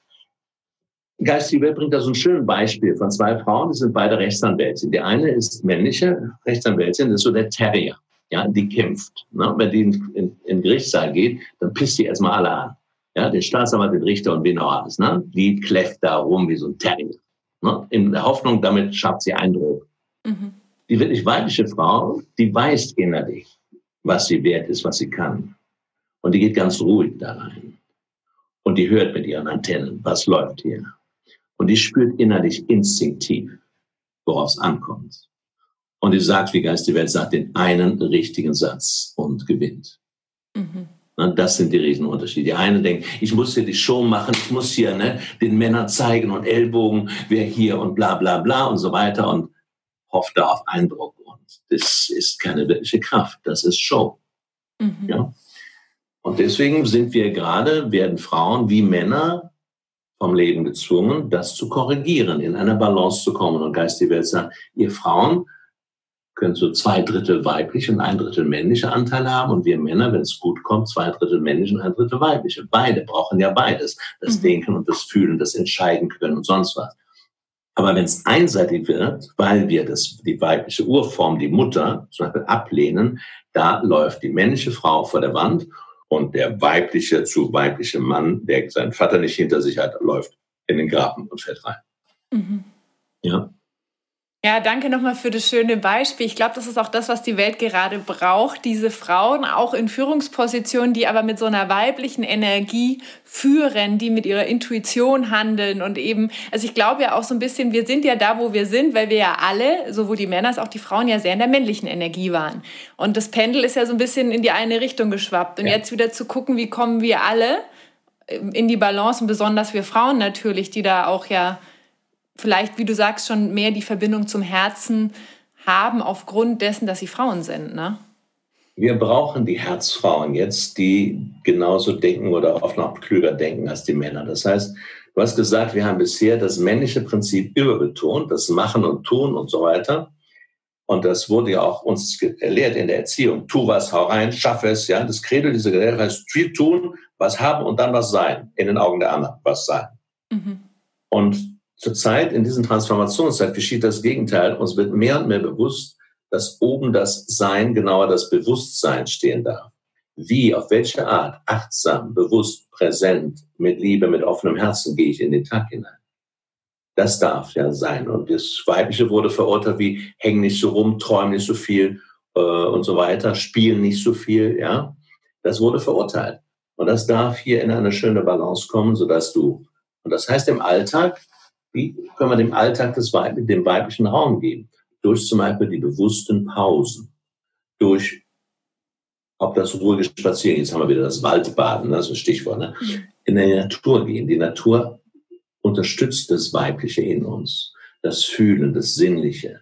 Geistige Welt bringt da so ein schönes Beispiel von zwei Frauen, die sind beide Rechtsanwältin. Die eine ist männliche Rechtsanwältin, das ist so der Terrier ja, die kämpft. Ne? Wenn die in, in, in den Gerichtssaal geht, dann pisst die erstmal alle an. Ja, den Staatsanwalt, den Richter und wen auch alles. Ne? Die kläfft da rum wie so ein Terrier. Ne? In der Hoffnung, damit schafft sie Eindruck. Mhm. Die wirklich weibliche Frau, die weiß innerlich, was sie wert ist, was sie kann. Und die geht ganz ruhig da rein. Und die hört mit ihren Antennen, was läuft hier. Und die spürt innerlich instinktiv, worauf es ankommt. Und die sagt, wie Geist die Welt sagt, den einen richtigen Satz und gewinnt. Mhm. Das sind die Riesenunterschiede. Die eine denkt, ich muss hier die Show machen, ich muss hier ne, den Männern zeigen und Ellbogen, wer hier und bla bla bla und so weiter und hofft da auf Eindruck. Und das ist keine wirkliche Kraft, das ist Show. Mhm. Ja? Und deswegen sind wir gerade, werden Frauen wie Männer vom Leben gezwungen, das zu korrigieren, in einer Balance zu kommen. Und Geist die Welt sagt, ihr Frauen können so zwei Drittel weibliche und ein Drittel männliche Anteile haben und wir Männer, wenn es gut kommt, zwei Drittel männliche und ein Drittel weibliche. Beide brauchen ja beides. Das mhm. Denken und das Fühlen, das Entscheiden können und sonst was. Aber wenn es einseitig wird, weil wir das, die weibliche Urform, die Mutter zum Beispiel ablehnen, da läuft die männliche Frau vor der Wand und der weibliche zu weibliche Mann, der seinen Vater nicht hinter sich hat, läuft in den Graben und fällt rein. Mhm. Ja. Ja, danke nochmal für das schöne Beispiel. Ich glaube, das ist auch das, was die Welt gerade braucht. Diese Frauen, auch in Führungspositionen, die aber mit so einer weiblichen Energie führen, die mit ihrer Intuition handeln und eben, also ich glaube ja auch so ein bisschen, wir sind ja da, wo wir sind, weil wir ja alle, sowohl die Männer als auch die Frauen, ja sehr in der männlichen Energie waren. Und das Pendel ist ja so ein bisschen in die eine Richtung geschwappt. Und ja. jetzt wieder zu gucken, wie kommen wir alle in die Balance und besonders wir Frauen natürlich, die da auch ja vielleicht, wie du sagst, schon mehr die Verbindung zum Herzen haben aufgrund dessen, dass sie Frauen sind. Ne? Wir brauchen die Herzfrauen jetzt, die genauso denken oder oft noch klüger denken als die Männer. Das heißt, du hast gesagt, wir haben bisher das männliche Prinzip überbetont, das Machen und Tun und so weiter. Und das wurde ja auch uns gelehrt in der Erziehung. Tu was, hau rein, schaff es. Ja, das Credo dieser Gelehre heißt viel tun, was haben und dann was sein. In den Augen der anderen was sein. Mhm. Und Zurzeit in diesen Transformationszeit geschieht das Gegenteil. Uns wird mehr und mehr bewusst, dass oben das Sein, genauer das Bewusstsein stehen darf. Wie, auf welche Art, achtsam, bewusst, präsent, mit Liebe, mit offenem Herzen gehe ich in den Tag hinein. Das darf ja sein. Und das Weibliche wurde verurteilt wie, häng nicht so rum, träum nicht so viel äh, und so weiter, spiel nicht so viel, ja. Das wurde verurteilt. Und das darf hier in eine schöne Balance kommen, sodass du, und das heißt im Alltag, wie können wir dem Alltag des Weib dem weiblichen Raum geben? Durch zum Beispiel die bewussten Pausen, durch ob das ruhige Spazieren, jetzt haben wir wieder das Waldbaden, das ist ein Stichwort, ne? Mhm. in die Natur gehen. Die Natur unterstützt das Weibliche in uns, das Fühlen, das Sinnliche.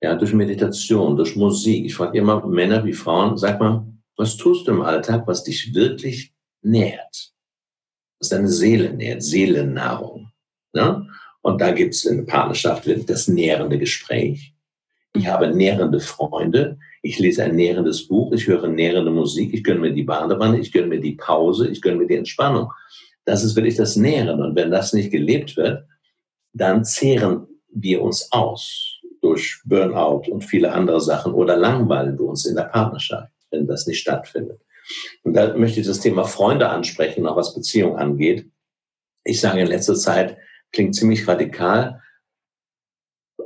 Ja, durch Meditation, durch Musik. Ich frage immer Männer wie Frauen, sag mal, was tust du im Alltag, was dich wirklich nährt? Was deine Seele nährt, Seelennahrung. Ne? Und da gibt es in der Partnerschaft das nährende Gespräch. Ich mhm. habe nährende Freunde. Ich lese ein nährendes Buch. Ich höre nährende Musik. Ich gönne mir die Badewanne. Ich gönne mir die Pause. Ich gönne mir die Entspannung. Das ist wirklich das Nähren. Und wenn das nicht gelebt wird, dann zehren wir uns aus durch Burnout und viele andere Sachen oder langweilen wir uns in der Partnerschaft, wenn das nicht stattfindet. Und da möchte ich das Thema Freunde ansprechen, auch was Beziehung angeht. Ich sage in letzter Zeit, klingt ziemlich radikal.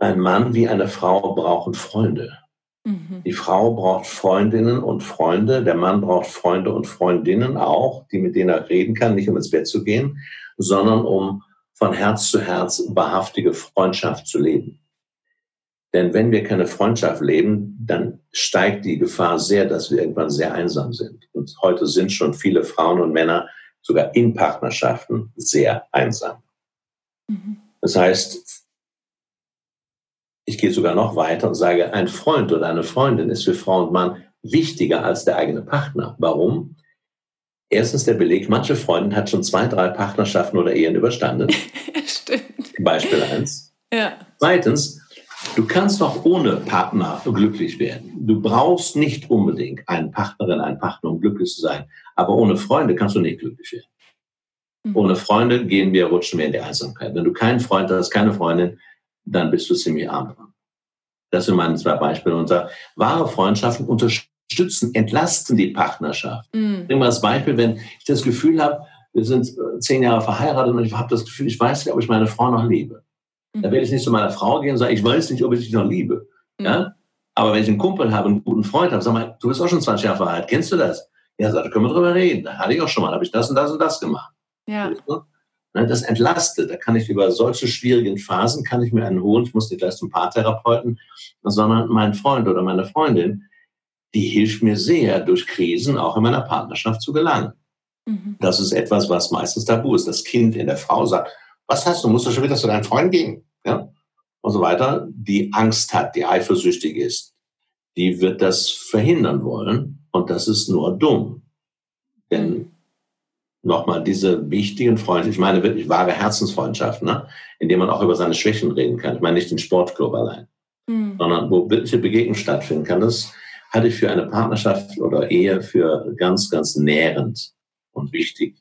Ein Mann wie eine Frau brauchen Freunde. Mhm. Die Frau braucht Freundinnen und Freunde. Der Mann braucht Freunde und Freundinnen auch, die mit denen er reden kann, nicht um ins Bett zu gehen, sondern um von Herz zu Herz wahrhaftige Freundschaft zu leben. Denn wenn wir keine Freundschaft leben, dann steigt die Gefahr sehr, dass wir irgendwann sehr einsam sind. Und heute sind schon viele Frauen und Männer sogar in Partnerschaften sehr einsam. Das heißt, ich gehe sogar noch weiter und sage, ein Freund oder eine Freundin ist für Frau und Mann wichtiger als der eigene Partner. Warum? Erstens der Beleg, manche Freundin hat schon zwei, drei Partnerschaften oder Ehen überstanden. <laughs> Stimmt. Beispiel eins. Ja. Zweitens, du kannst auch ohne Partner glücklich werden. Du brauchst nicht unbedingt einen Partnerin, einen Partner, um glücklich zu sein. Aber ohne Freunde kannst du nicht glücklich werden. Mhm. Ohne Freunde gehen wir, rutschen wir in die Einsamkeit. Wenn du keinen Freund hast, keine Freundin, dann bist du ziemlich arm. Das sind meine zwei Beispiele. Unser wahre Freundschaften unterstützen, entlasten die Partnerschaft. Mhm. Nehmen wir das Beispiel, wenn ich das Gefühl habe, wir sind äh, zehn Jahre verheiratet und ich habe das Gefühl, ich weiß nicht, ob ich meine Frau noch liebe. Mhm. Da werde ich nicht zu meiner Frau gehen und sagen, ich weiß nicht, ob ich dich noch liebe. Mhm. Ja? Aber wenn ich einen Kumpel habe, einen guten Freund habe, sag mal, du bist auch schon 20 Jahre verheiratet, kennst du das? Ja, da können wir drüber reden. Da hatte ich auch schon mal, habe ich das und das und das gemacht. Ja. Ne, das entlastet. Da kann ich über solche schwierigen Phasen, kann ich mir einen holen, ich muss nicht gleich zum Paartherapeuten, sondern mein Freund oder meine Freundin, die hilft mir sehr, durch Krisen auch in meiner Partnerschaft zu gelangen. Mhm. Das ist etwas, was meistens tabu ist. Das Kind in der Frau sagt, was hast du, musst du schon wieder zu deinem Freund gehen? Ja? Und so weiter. Die Angst hat, die eifersüchtig ist, die wird das verhindern wollen. Und das ist nur dumm. Denn mhm nochmal diese wichtigen Freundschaften, ich meine wirklich wahre Herzensfreundschaften, ne? in denen man auch über seine Schwächen reden kann. Ich meine nicht den Sportclub allein, mhm. sondern wo wirkliche Begegnung stattfinden kann. Das halte ich für eine Partnerschaft oder Ehe für ganz, ganz nährend und wichtig.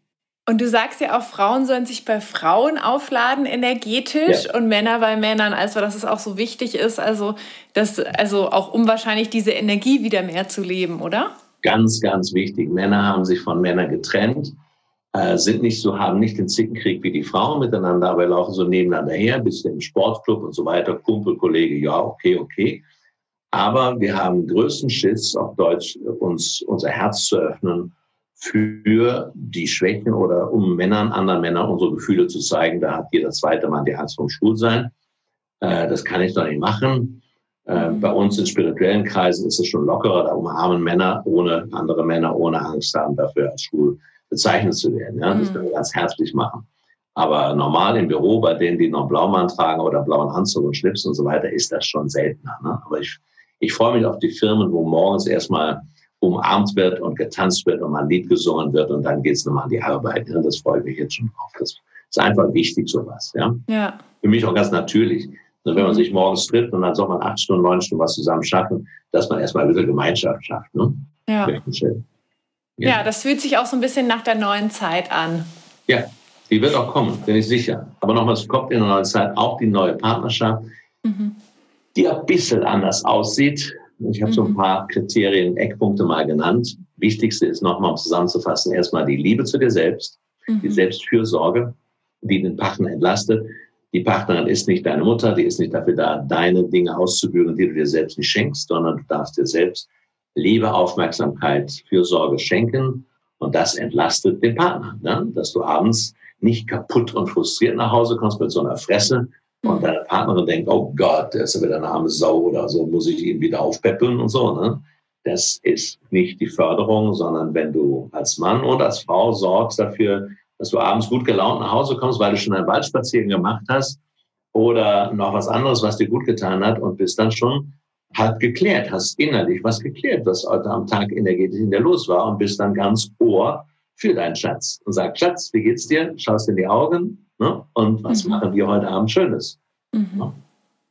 Und du sagst ja auch, Frauen sollen sich bei Frauen aufladen energetisch ja. und Männer bei Männern. Also, dass es auch so wichtig ist, also, dass, also auch um wahrscheinlich diese Energie wieder mehr zu leben, oder? Ganz, ganz wichtig. Männer haben sich von Männern getrennt, äh, sind nicht so, haben nicht den Zickenkrieg wie die Frauen miteinander, aber laufen so nebeneinander her, bis im Sportclub und so weiter. Kumpel, Kollege, ja, okay, okay. Aber wir haben größten Schiss, auf Deutsch, uns unser Herz zu öffnen für die Schwächen oder um Männern, anderen Männern unsere Gefühle zu zeigen. Da hat jeder zweite Mann die Angst vom Schwulsein. Äh, das kann ich doch nicht machen. Äh, bei uns in spirituellen Kreisen ist es schon lockerer. Da umarmen Männer ohne andere Männer, ohne Angst haben, dafür als schwul bezeichnet zu werden. Ja? Das können wir ganz herzlich machen. Aber normal im Büro, bei denen, die noch Blaumann tragen oder blauen Anzug und Schlips und so weiter, ist das schon seltener. Ne? Aber ich ich freue mich auf die Firmen, wo morgens erstmal umarmt wird und getanzt wird und mal ein Lied gesungen wird und dann geht es nochmal an die Arbeit. Ja, das freut mich jetzt schon drauf. Das ist einfach wichtig, sowas. Ja? ja. Für mich auch ganz natürlich. Und wenn man mhm. sich morgens trifft und dann soll man acht Stunden, neun Stunden was zusammen schaffen, dass man erstmal ein bisschen Gemeinschaft schafft. Ne? Ja. Ja. ja, das fühlt sich auch so ein bisschen nach der neuen Zeit an. Ja, die wird auch kommen, bin ich sicher. Aber nochmals, kommt in der neuen Zeit auch die neue Partnerschaft. Mhm die ein bisschen anders aussieht. Ich habe mhm. so ein mhm. paar Kriterien, Eckpunkte mal genannt. Wichtigste ist nochmal, um zusammenzufassen, erstmal die Liebe zu dir selbst, mhm. die Selbstfürsorge, die den Partner entlastet. Die Partnerin ist nicht deine Mutter, die ist nicht dafür da, deine Dinge auszubügeln, die du dir selbst nicht schenkst, sondern du darfst dir selbst Liebe, Aufmerksamkeit, Fürsorge schenken und das entlastet den Partner, ne? dass du abends nicht kaputt und frustriert nach Hause kommst mit so einer Fresse, und deine Partnerin denkt, oh Gott, der ist ja wieder eine arme Sau oder so, muss ich ihn wieder aufpäppeln und so. Ne? Das ist nicht die Förderung, sondern wenn du als Mann und als Frau sorgst dafür, dass du abends gut gelaunt nach Hause kommst, weil du schon einen Waldspaziergang gemacht hast oder noch was anderes, was dir gut getan hat und bist dann schon halt geklärt, hast innerlich was geklärt, was heute am Tag energetisch in dir los war und bist dann ganz Ohr für deinen Schatz und sagst, Schatz, wie geht's dir? Schaust in die Augen, Ne? Und was mhm. machen wir heute Abend Schönes? Mhm.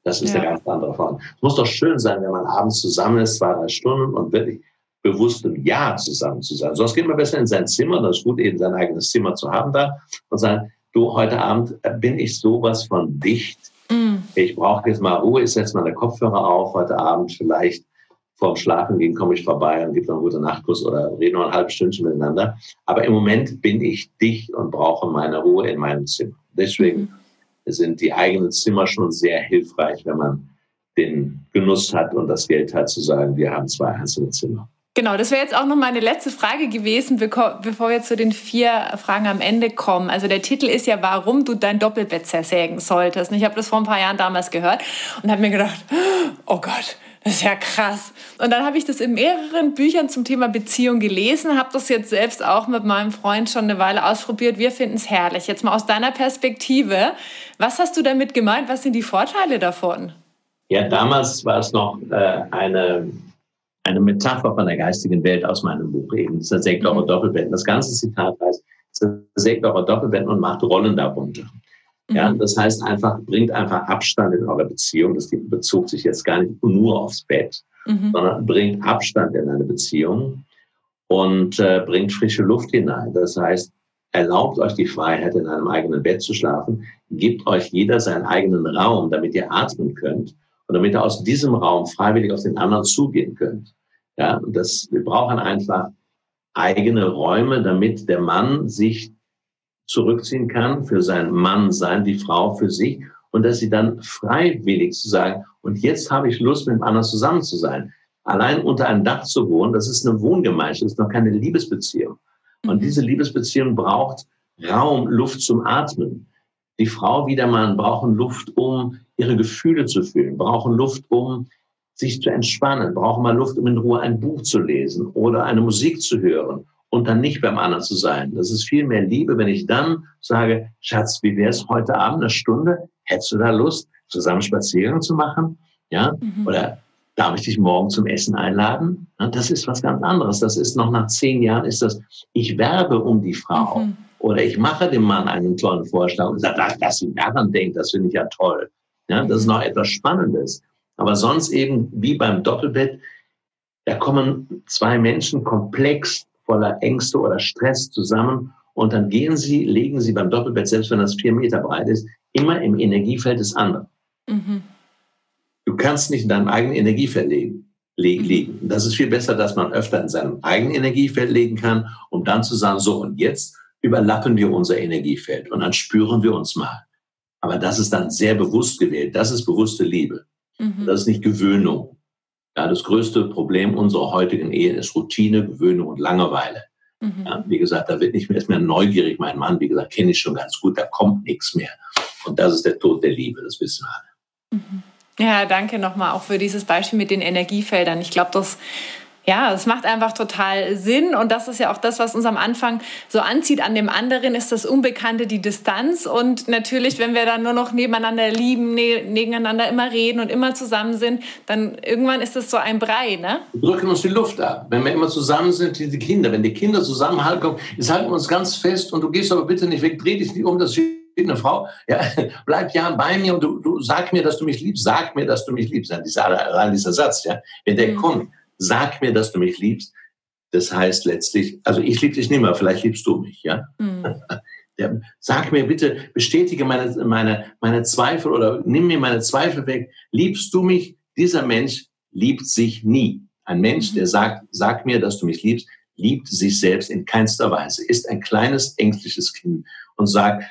Das ist ja. eine ganz andere Form. Es muss doch schön sein, wenn man abends zusammen ist, zwei, drei Stunden und wirklich bewusst im Ja zusammen zu sein. Sonst geht man besser in sein Zimmer, das ist gut, eben sein eigenes Zimmer zu haben da und sagen, du, heute Abend bin ich sowas von dicht. Ich brauche jetzt mal Ruhe, ich setze meine Kopfhörer auf, heute Abend vielleicht vorm Schlafen gehen komme ich vorbei und gebe noch einen guten Nachtkuss oder rede noch ein halbes Stündchen miteinander. Aber im Moment bin ich dicht und brauche meine Ruhe in meinem Zimmer. Deswegen mhm. sind die eigenen Zimmer schon sehr hilfreich, wenn man den Genuss hat und das Geld hat, zu sagen, wir haben zwei einzelne Zimmer. Genau, das wäre jetzt auch noch meine letzte Frage gewesen, bevor wir zu den vier Fragen am Ende kommen. Also der Titel ist ja, warum du dein Doppelbett zersägen solltest. Ich habe das vor ein paar Jahren damals gehört und habe mir gedacht, oh Gott, das ist ja krass. Und dann habe ich das in mehreren Büchern zum Thema Beziehung gelesen, habe das jetzt selbst auch mit meinem Freund schon eine Weile ausprobiert. Wir finden es herrlich. Jetzt mal aus deiner Perspektive, was hast du damit gemeint? Was sind die Vorteile davon? Ja, damals war es noch äh, eine, eine Metapher von der geistigen Welt aus meinem Buch eben. Zersägt eure. Doppelbetten. Das ganze Zitat heißt, zersägt eure Doppelbetten und macht Rollen darunter. Ja, mhm. das heißt einfach, bringt einfach Abstand in eure Beziehung. Das bezog sich jetzt gar nicht nur aufs Bett, mhm. sondern bringt Abstand in eine Beziehung und äh, bringt frische Luft hinein. Das heißt, erlaubt euch die Freiheit, in einem eigenen Bett zu schlafen, gibt euch jeder seinen eigenen Raum, damit ihr atmen könnt und damit ihr aus diesem Raum freiwillig auf den anderen zugehen könnt. Ja, und das, wir brauchen einfach eigene Räume, damit der Mann sich zurückziehen kann für sein Mann sein, die Frau für sich und dass sie dann freiwillig zu sagen, und jetzt habe ich Lust, mit dem anderen zusammen zu sein. Allein unter einem Dach zu wohnen, das ist eine Wohngemeinschaft, das ist noch keine Liebesbeziehung. Und mhm. diese Liebesbeziehung braucht Raum, Luft zum Atmen. Die Frau wie der Mann brauchen Luft, um ihre Gefühle zu fühlen, brauchen Luft, um sich zu entspannen, brauchen mal Luft, um in Ruhe ein Buch zu lesen oder eine Musik zu hören und dann nicht beim anderen zu sein. Das ist viel mehr Liebe, wenn ich dann sage, Schatz, wie wäre es heute Abend eine Stunde? Hättest du da Lust, zusammen Spaziergang zu machen? Ja? Mhm. Oder darf ich dich morgen zum Essen einladen? Das ist was ganz anderes. Das ist noch nach zehn Jahren ist das, ich werbe um die Frau. Mhm. Oder ich mache dem Mann einen tollen Vorschlag und sage, dass sie daran denkt, das finde ich ja toll. Ja, das ist mhm. noch etwas Spannendes. Aber sonst eben wie beim Doppelbett, da kommen zwei Menschen komplex voller Ängste oder Stress zusammen und dann gehen Sie, legen Sie beim Doppelbett, selbst wenn das vier Meter breit ist, immer im Energiefeld des anderen. Mhm. Du kannst nicht in deinem eigenen Energiefeld legen. Mhm. liegen. Das ist viel besser, dass man öfter in seinem eigenen Energiefeld legen kann, um dann zu sagen, so und jetzt überlappen wir unser Energiefeld und dann spüren wir uns mal. Aber das ist dann sehr bewusst gewählt. Das ist bewusste Liebe. Mhm. Das ist nicht Gewöhnung. Ja, das größte Problem unserer heutigen Ehe ist Routine, Gewöhnung und Langeweile. Mhm. Ja, wie gesagt, da wird nicht mehr, ist mehr neugierig. Mein Mann, wie gesagt, kenne ich schon ganz gut, da kommt nichts mehr. Und das ist der Tod der Liebe, das wissen wir alle. Mhm. Ja, danke nochmal auch für dieses Beispiel mit den Energiefeldern. Ich glaube, das ja, es macht einfach total Sinn und das ist ja auch das, was uns am Anfang so anzieht. An dem anderen ist das Unbekannte, die Distanz und natürlich, wenn wir dann nur noch nebeneinander lieben, ne nebeneinander immer reden und immer zusammen sind, dann irgendwann ist das so ein Brei, ne? Wir drücken uns die Luft ab. Wenn wir immer zusammen sind, die Kinder, wenn die Kinder zusammenhalten, jetzt halten wir uns ganz fest und du gehst aber bitte nicht weg, dreh dich nicht um, das eine Frau, ja, <laughs> bleib ja bei mir und du, du sag mir, dass du mich liebst, sag mir, dass du mich liebst. Ja, dieser, allein dieser Satz, ja, wenn der mhm. kommt, sag mir, dass du mich liebst, das heißt letztlich, also ich liebe dich nicht mehr, vielleicht liebst du mich, ja. Mhm. <laughs> Ja, sag mir bitte, bestätige meine, meine, meine Zweifel oder nimm mir meine Zweifel weg. Liebst du mich? Dieser Mensch liebt sich nie. Ein Mensch, der mhm. sagt, sag mir, dass du mich liebst, liebt sich selbst in keinster Weise, ist ein kleines, ängstliches Kind und sagt,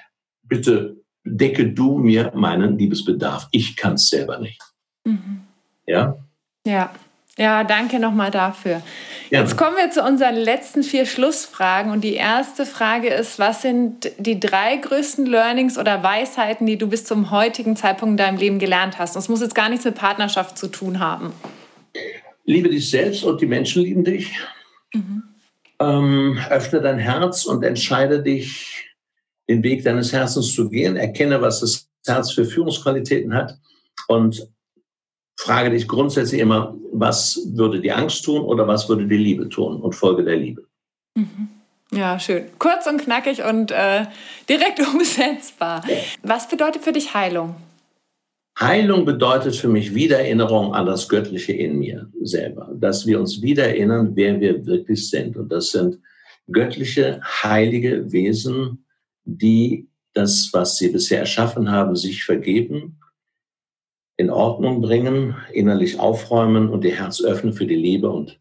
bitte decke du mir meinen Liebesbedarf. Ich kann es selber nicht. Mhm. Ja? Ja. Ja, danke nochmal dafür. Ja. Jetzt kommen wir zu unseren letzten vier Schlussfragen. Und die erste Frage ist, was sind die drei größten Learnings oder Weisheiten, die du bis zum heutigen Zeitpunkt in deinem Leben gelernt hast? Das muss jetzt gar nichts mit Partnerschaft zu tun haben. Liebe dich selbst und die Menschen lieben dich. Mhm. Ähm, öffne dein Herz und entscheide dich den Weg deines Herzens zu gehen. Erkenne, was das Herz für Führungsqualitäten hat und frage dich grundsätzlich immer, was würde die Angst tun oder was würde die Liebe tun und folge der Liebe. Mhm. Ja, schön. Kurz und knackig und äh, direkt <laughs> umsetzbar. Was bedeutet für dich Heilung? Heilung bedeutet für mich Wiedererinnerung an das Göttliche in mir selber, dass wir uns wiedererinnern, wer wir wirklich sind. Und das sind göttliche, heilige Wesen, die das, was sie bisher erschaffen haben, sich vergeben, in Ordnung bringen, innerlich aufräumen und ihr Herz öffnen für die Liebe. Und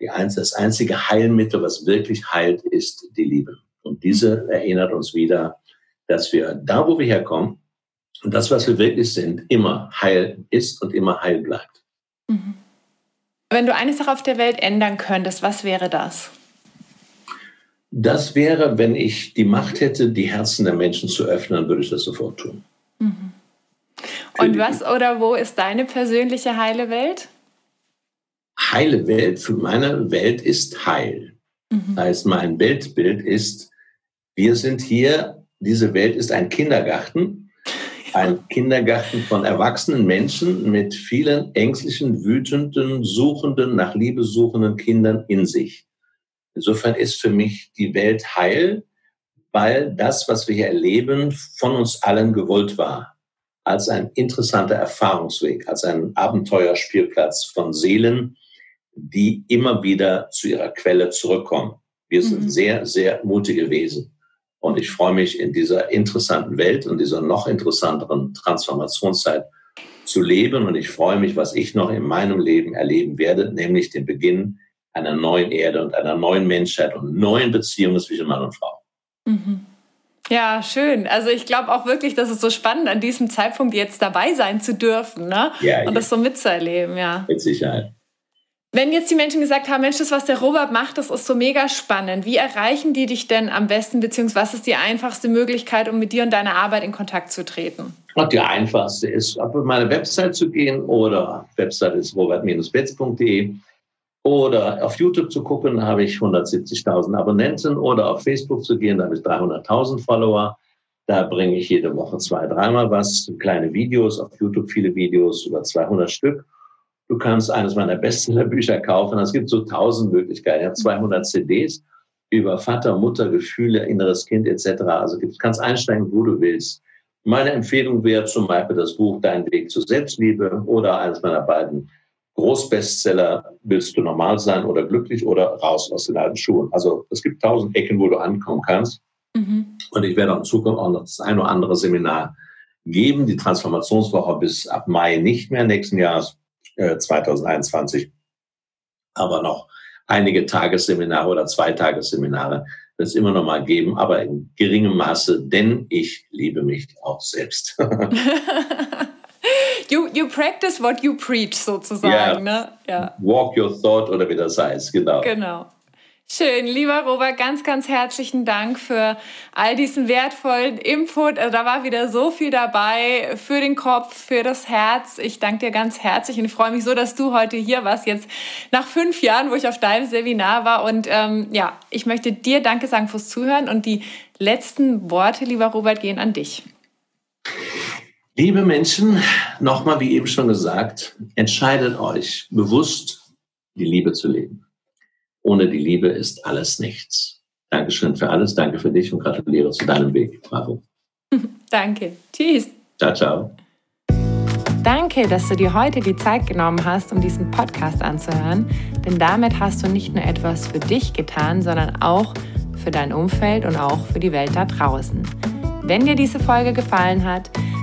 die, das einzige Heilmittel, was wirklich heilt, ist die Liebe. Und diese erinnert uns wieder, dass wir da, wo wir herkommen, und das, was wir wirklich sind, immer heil ist und immer heil bleibt. Mhm. Wenn du eine Sache auf der Welt ändern könntest, was wäre das? Das wäre, wenn ich die Macht hätte, die Herzen der Menschen zu öffnen, würde ich das sofort tun. Mhm. Und was oder wo ist deine persönliche heile Welt? Heile Welt, für meine Welt ist heil. Mhm. Das heißt, mein Weltbild ist, wir sind hier, diese Welt ist ein Kindergarten, ein <laughs> Kindergarten von erwachsenen Menschen mit vielen ängstlichen, wütenden, suchenden, nach Liebe suchenden Kindern in sich. Insofern ist für mich die Welt heil, weil das, was wir hier erleben, von uns allen gewollt war. Als ein interessanter Erfahrungsweg, als ein Abenteuerspielplatz von Seelen, die immer wieder zu ihrer Quelle zurückkommen. Wir sind mhm. sehr, sehr mutige Wesen. Und ich freue mich in dieser interessanten Welt und dieser noch interessanteren Transformationszeit zu leben. Und ich freue mich, was ich noch in meinem Leben erleben werde, nämlich den Beginn einer neuen Erde und einer neuen Menschheit und neuen Beziehungen zwischen Mann und Frau. Mhm. Ja, schön. Also ich glaube auch wirklich, dass es so spannend an diesem Zeitpunkt jetzt dabei sein zu dürfen ne? Ja, und das so mitzuerleben, ja. Mit Sicherheit. Wenn jetzt die Menschen gesagt haben, Mensch, das, was der Robert macht, das ist so mega spannend. Wie erreichen die dich denn am besten, beziehungsweise was ist die einfachste Möglichkeit, um mit dir und deiner Arbeit in Kontakt zu treten? Und die einfachste ist, auf meine Website zu gehen oder Website ist robert-betz.de oder auf YouTube zu gucken, habe ich 170.000 Abonnenten. Oder auf Facebook zu gehen, da habe ich 300.000 Follower. Da bringe ich jede Woche zwei, dreimal was, kleine Videos, auf YouTube viele Videos, über 200 Stück. Du kannst eines meiner Bestsellerbücher kaufen. Es gibt so tausend Möglichkeiten. Ich habe 200 CDs über Vater, Mutter, Gefühle, inneres Kind etc. Also du kannst einsteigen, wo du willst. Meine Empfehlung wäre zum Beispiel das Buch Dein Weg zur Selbstliebe oder eines meiner beiden Großbestseller, willst du normal sein oder glücklich oder raus aus den alten Schuhen. Also es gibt tausend Ecken, wo du ankommen kannst. Mhm. Und ich werde auch in Zukunft auch noch das ein oder andere Seminar geben. Die Transformationswoche bis ab Mai nicht mehr nächsten Jahres äh, 2021, aber noch einige Tagesseminare oder Zweitagesseminare wird es immer noch mal geben, aber in geringem Maße, denn ich liebe mich auch selbst. <laughs> <laughs> you, you practice what you preach sozusagen. Yeah. Ne? Ja. Walk your thought oder wie das heißt, genau. Genau. Schön, lieber Robert, ganz, ganz herzlichen Dank für all diesen wertvollen Input. Also da war wieder so viel dabei für den Kopf, für das Herz. Ich danke dir ganz herzlich und ich freue mich so, dass du heute hier warst, jetzt nach fünf Jahren, wo ich auf deinem Seminar war. Und ähm, ja, ich möchte dir Danke sagen fürs Zuhören und die letzten Worte, lieber Robert, gehen an dich. Liebe Menschen, nochmal wie eben schon gesagt, entscheidet euch bewusst, die Liebe zu leben. Ohne die Liebe ist alles nichts. Dankeschön für alles, danke für dich und gratuliere zu deinem Weg. Bravo. <laughs> danke. Tschüss. Ciao, ciao. Danke, dass du dir heute die Zeit genommen hast, um diesen Podcast anzuhören, denn damit hast du nicht nur etwas für dich getan, sondern auch für dein Umfeld und auch für die Welt da draußen. Wenn dir diese Folge gefallen hat,